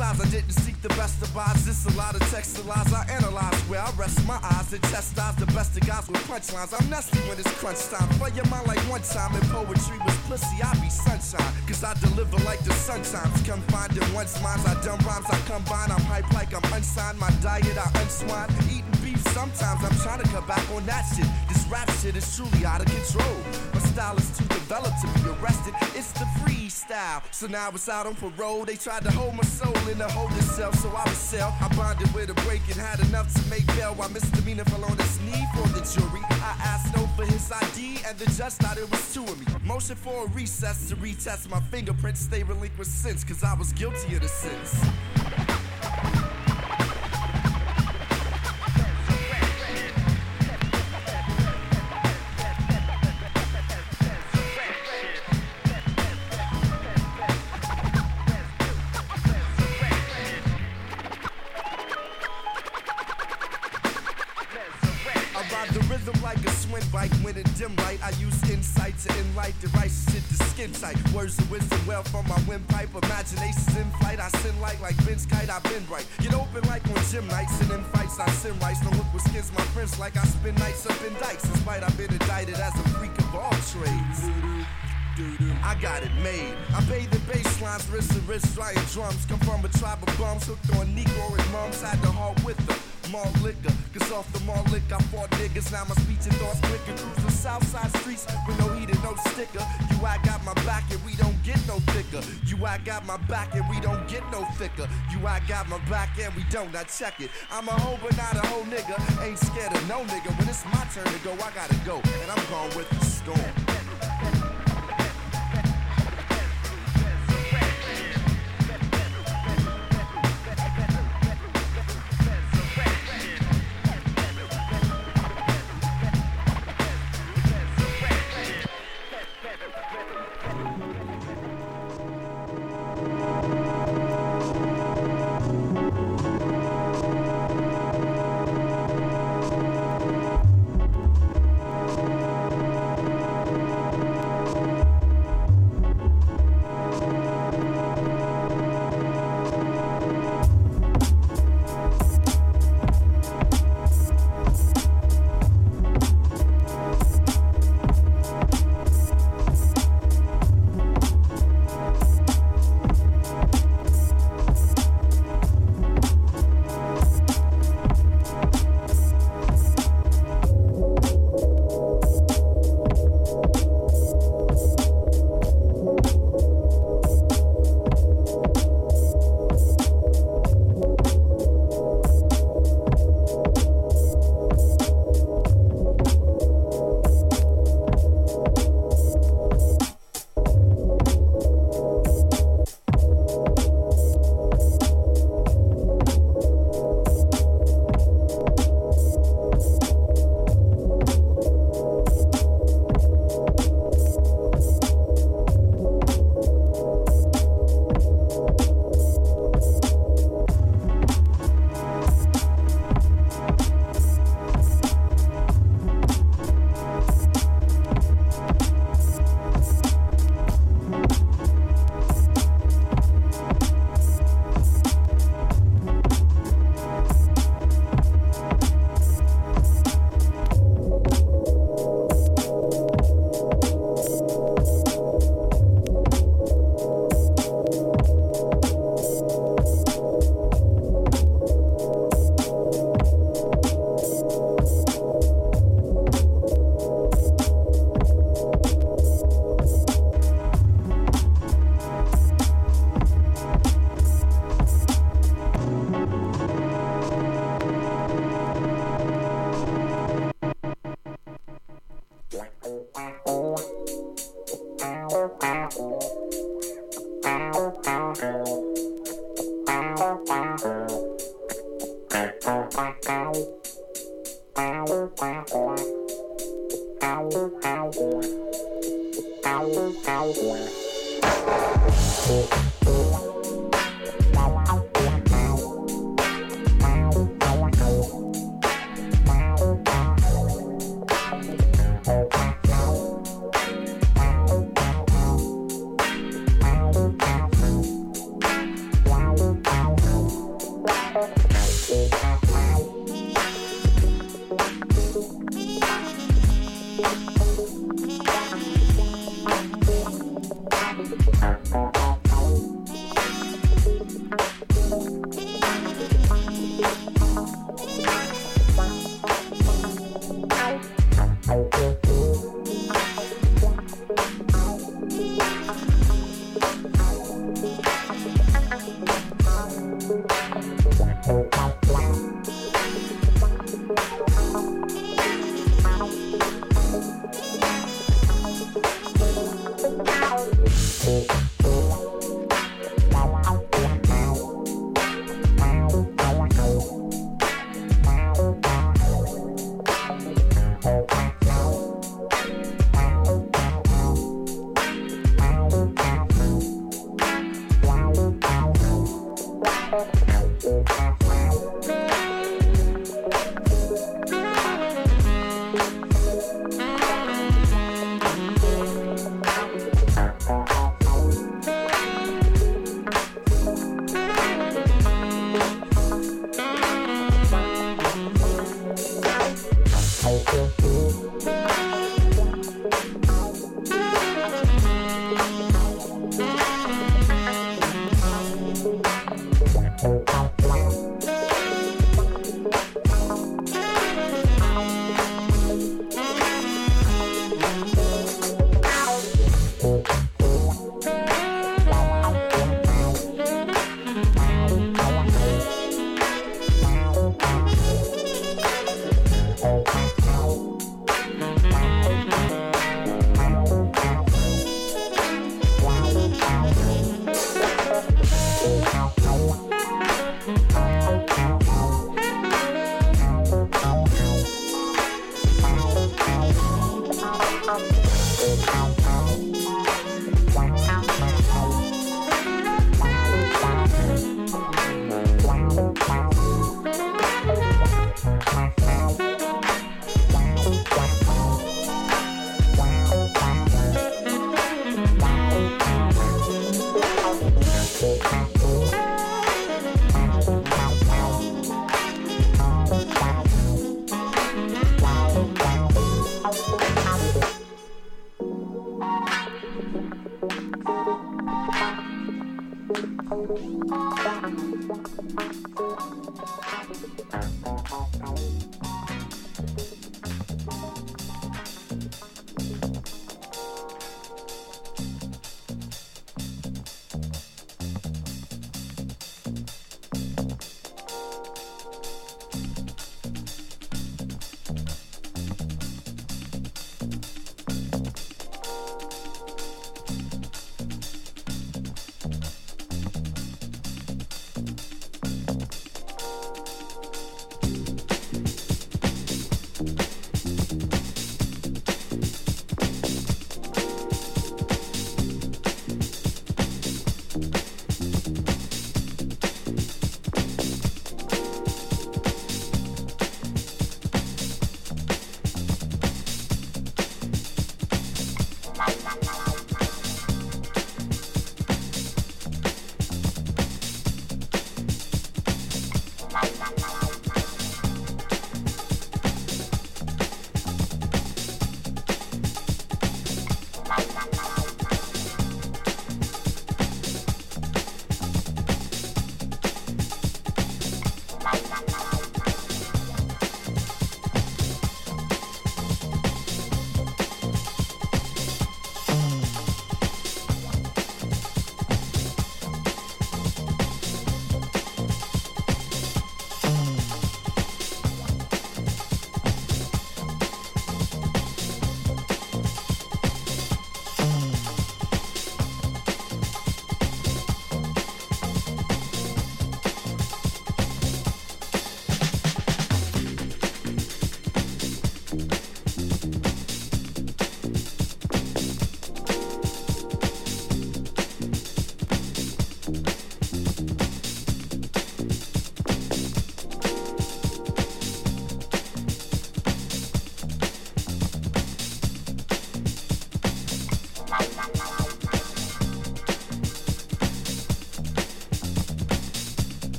I didn't seek the best of odds. This a lot of text lies I analyze. Where I rest my eyes and chastise the best of guys with punchlines. I'm nasty when it's crunch time. Play your mind like one time in poetry was pussy. I be sunshine. Cause I deliver like the sun times. Confined in one's minds. I dumb rhymes. I combine. I'm hype like I'm unsigned. My diet I unswine. Eating beef sometimes. I'm trying to cut back on that shit. This rap shit is truly out of control. My style is too developed to be arrested. It's the freestyle. So now it's out on parole. They tried to hold my soul in a holding cell, so I was sell. I bonded with a break and had enough to make bail. While misdemeanor fell on his knee for the jury. I asked no for his ID, and the judge thought it was two of me. Motion for a recess to retest my fingerprints. Stay relinquished since, cause I was guilty of the sins. Niggas. Now my speech and thoughts quicker. Cruise the south side streets with no heat and no sticker. You, I got my back and we don't get no thicker. You, I got my back and we don't get no thicker. You, I got my back and we don't. Now check it. I'm a hoe, but not a hoe nigga. Ain't scared of no nigga. When it's my turn to go, I gotta go. And I'm going with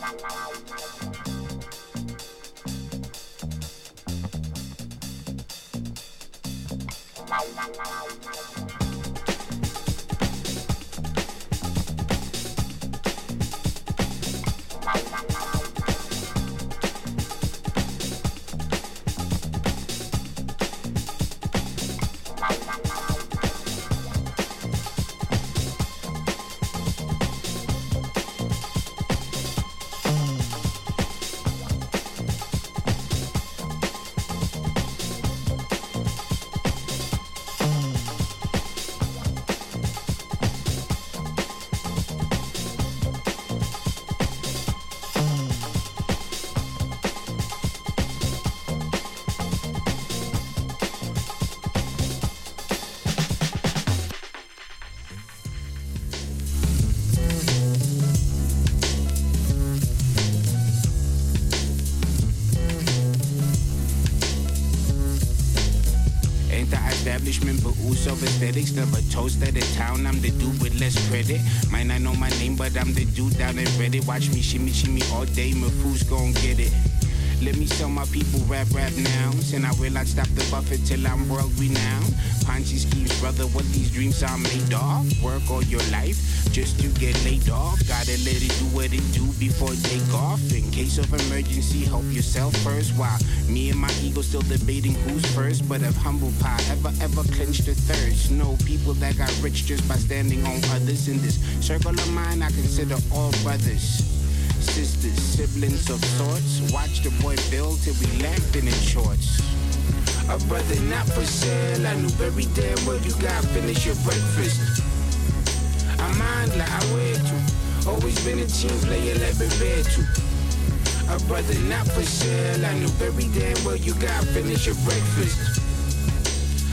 Bye. Of aesthetics. Never toast at a town, I'm the dude with less credit. Might not know my name, but I'm the dude down at Reddit. Watch me shimmy shimmy all day, my food's gon' get it. Let me tell my people rap rap nouns, and I will not stop the buffet till I'm world renowned. Ponzi schemes, brother, what these dreams are made of. Work all your life just to get laid off. Gotta let it do what it do before take off. Case of emergency, help yourself first. While me and my ego still debating who's first, but if humble pie ever ever clinched the thirst. No people that got rich just by standing on others. In this circle of mine, I consider all brothers sisters, siblings of sorts. Watch the boy build till we laughing in shorts. A brother not for sale. I knew very damn well you got finish your breakfast. I mind like I wear to. Always been a team player, like prepared to. A brother not for sale. I knew very damn well you gotta finish your breakfast.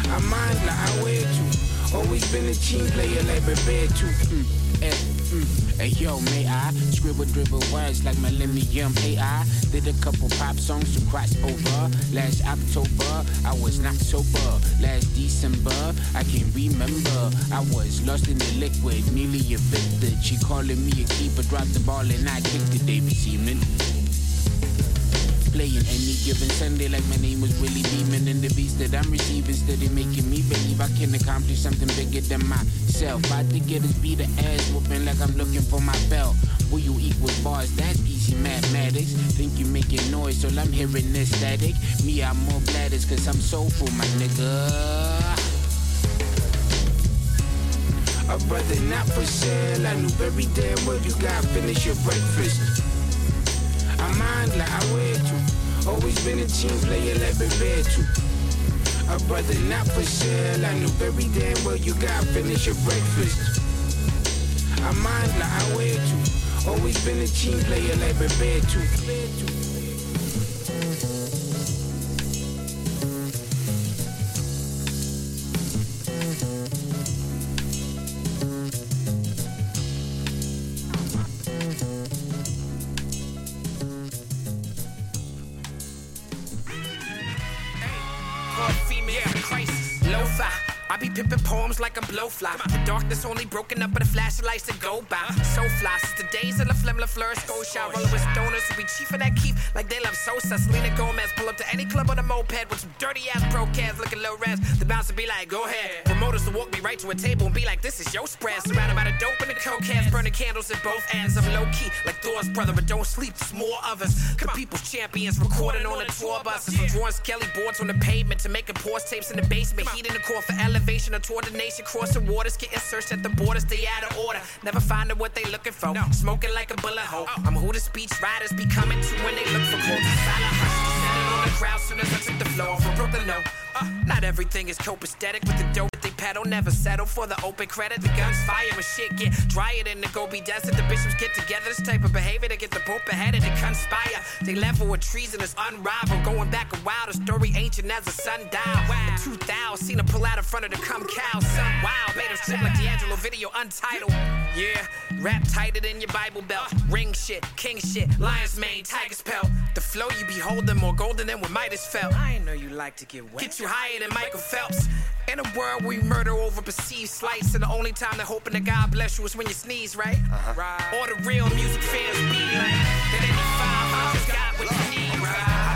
I mind like I wear to. Always been a team player, like prepared to. Mm, eh, mm. Hey yo, may I scribble dribble words like Millennium AI? Did a couple pop songs to cross over. Last October, I was not sober. Last December, I can remember. I was lost in the liquid, nearly evicted. She calling me a keeper, dropped the ball and I kicked it, David Seaman. Playing any given Sunday like my name was Willie Beeman and the beats that I'm receiving steady making me believe I can accomplish something bigger than myself. I to get his beat an ass whooping like I'm looking for my belt. Will you equal bars? That's easy mathematics. Think you making noise, so I'm hearing this static. Me, I'm more bladders cause I'm soulful, my nigga. A brother not for sale. I knew very damn well you got finish your breakfast. Like I wear to. Always been a team player, like prepared to. A brother not for sale. I knew very damn well you got finish your breakfast. I mind like I wear to. Always been a team player, like prepared to. blow fly. The darkness only broken up by the flashlights that go by. So fly, days of the Flemla Fleur, Skull Shot, rolling with stoners who be chief of that keep like they love Sosa. Selena Gomez pull up to any club on a moped with some dirty ass pro cats looking low res. The bouncer be like, go ahead. Promoters to walk me right to a table and be like, this is your spread. Surrounded by the dope and the coke cans, burning candles at both ends. I'm low key like Thor's brother, but don't sleep. There's more of us. Cause people's champions recording on the tour buses. From drawing skelly boards on the pavement to making pause tapes in the basement. Heating the core for elevation or toward the nation. Crossing waters, getting searched at the borders. They out of order. Never finding what they looking for. Smoking like a bullet hole. I'm who the speech writers be coming to when they look for quotes. Silent hush. On the crowd soon as I took the floor. From Brooklyn, no. Uh, not everything is copacetic with the dope that they pedal. Never settle for the open credit. The guns fire when shit get drier than the Gobi Desert. The bishops get together. This type of behavior to get the pope ahead and to conspire. They level with treason is unrivaled. Going back a while, the story ancient as a sundial. In 2000, seen her pull out in front of the cum cow. Son, wow, made her strip like D'Angelo video untitled. Yeah, rap tighter than your Bible belt. Ring shit, king shit, lion's mane, tiger's pelt. The flow you be holding more golden than what Midas felt. I ain't know you like to get wet. Get you higher and Michael Phelps. In a world where we murder over perceived slights, and the only time they're hoping that God bless you is when you sneeze, right? Uh-huh. right. The real music fans be like, that 85 five got what you need, right?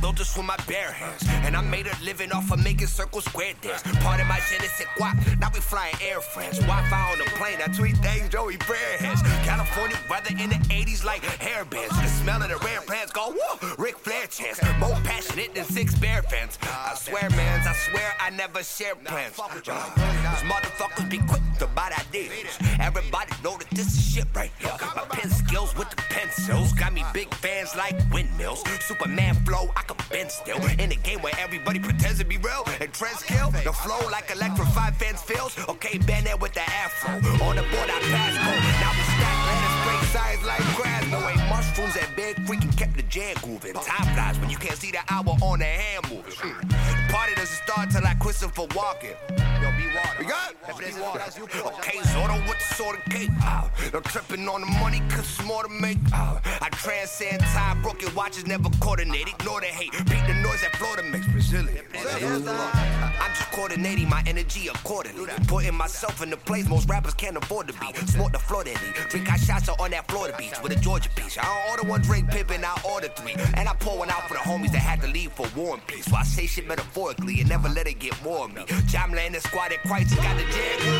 Built this with my bare hands. And I made a living off of making circle square dance. Part of my shit is guap. Now we flying Air France. Wi-Fi on the plane. I tweet things, Joey Bearheads. California weather in the 80s like hairbands. The smell of the rare plants go woo. Ric Flair chance. More passionate than six bear fans. I swear, mans, I swear I never share plans. Uh, these motherfuckers be quick to buy deals. Everybody know that this is shit right here. My pen skills with the pencils got me big fans like windmills. Superman flow, I can bend still. In a game where everybody pretends to be real and trends kill. The flow like electrified fans feels. Okay, bend it with the afro. On the board, I pass go. Now we stack letters, break size like grass. No ain't mushrooms and big freaking kept the jam grooving. Time flies when you can't see the hour on the hand moving. Party doesn't start till like Christopher Walken. Okay, Zordo with the sword and cape. Ah, I'm tripping on the money cause it's more to make. Ah, I transcend time, broken watches never coordinate. Ignore the hate, beat the noise that Florida makes Brazilian. I'm just coordinating my energy accordingly. Putting myself in the place most rappers can't afford to be. Smoke the Florida daily. Drink hot shots on that Florida beach with a Georgia peach. I don't order one drink pippin', I order three. And I pour one out for the homies that had to leave for war and peace. So I say shit metaphorically and never let it get more of me. Jamla and the squad at Christ got the jam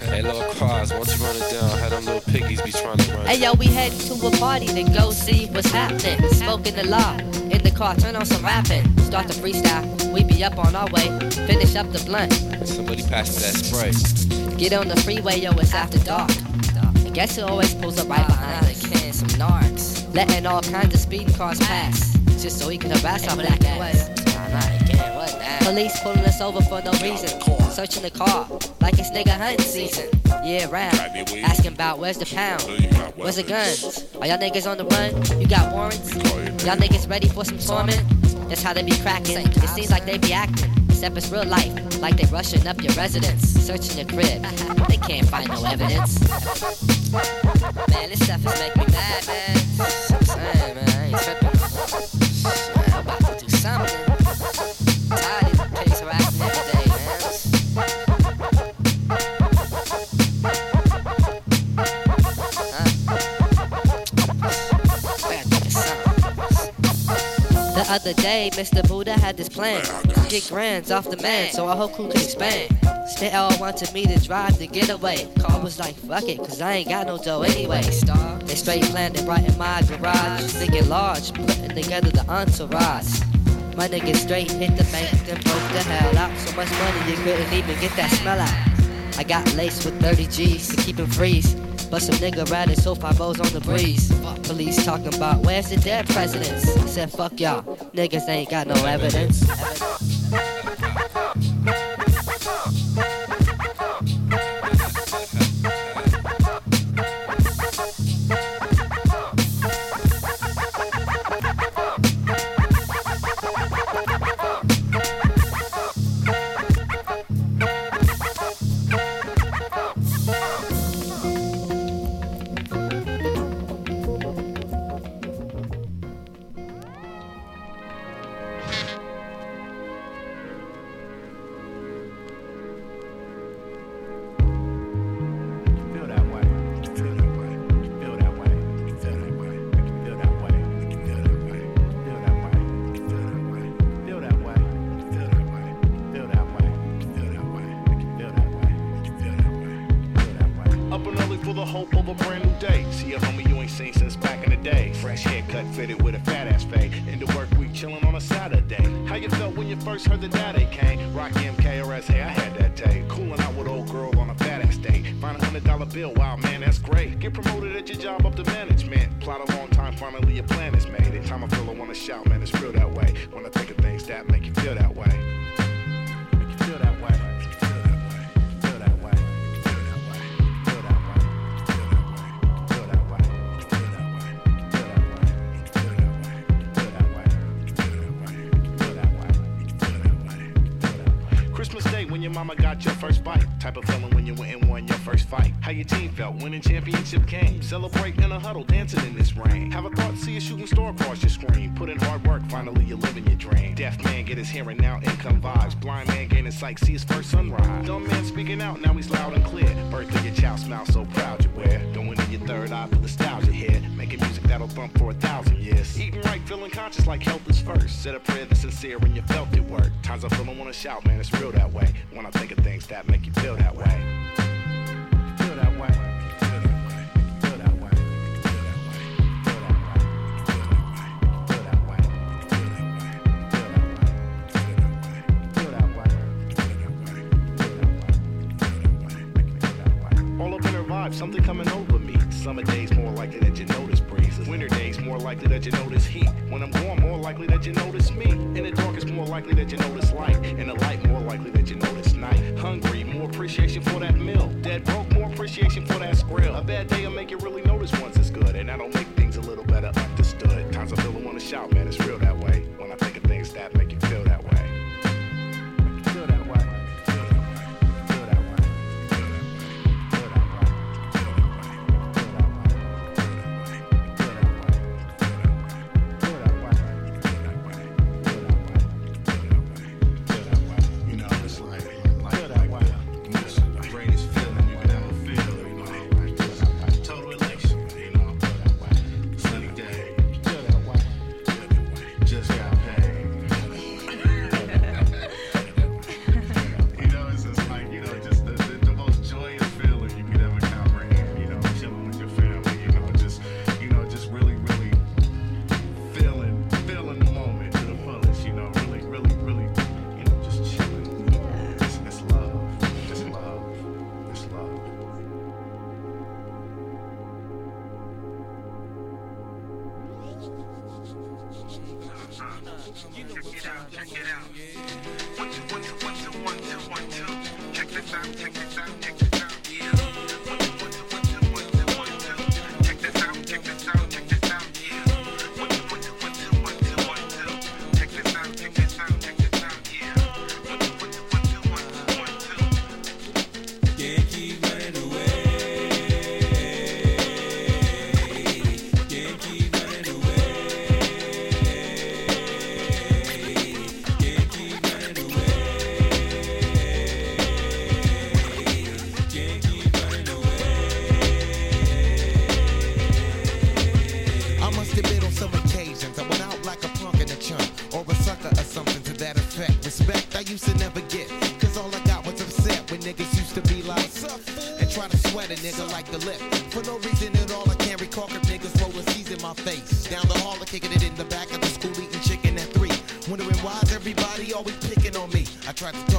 Hey, little cars, once you run it down, how them little piggies be trying to run. Hey yo, we head to a party to go see what's happening. Smoking the law in the car, turn on some rapping. Start the freestyle, we be up on our way. Finish up the blunt. Somebody pass me that spray. Get on the freeway, yo, it's after dark. And guess who always pulls up right behind the can? Some narcs. Letting all kinds of speeding cars pass. Just so he can harass our black ass. Nah, not again, what now? Police pulling us over for no reason. Searching the car like it's nigga hunting season. Yeah, round. Asking about where's the pound? Where's the guns? Are y'all niggas on the run? You got warrants? Y'all niggas ready for some torment? That's how they be cracking. It seems like they be acting. Except it's real life, like they rushing up your residence, searching your crib. They can't find no evidence. Man, this stuff is making me mad, man. Other day, Mr. Buddha had this plan. Get grands off the man, so our whole crew could expand. They all wanted me to drive the getaway. Car was like, fuck it, cause I ain't got no dough anyway. They straight planned it right in my garage. Thinking large, putting together the entourage. My niggas straight hit the bank, then broke the hell out. So much money you couldn't even get that smell out. I got laced with 30 G's to keep him freeze. But some nigga riding so far bows on the breeze. Police talking about where's the dead presidents? Said fuck y'all, niggas ain't got no evidence. feel ship came. Tried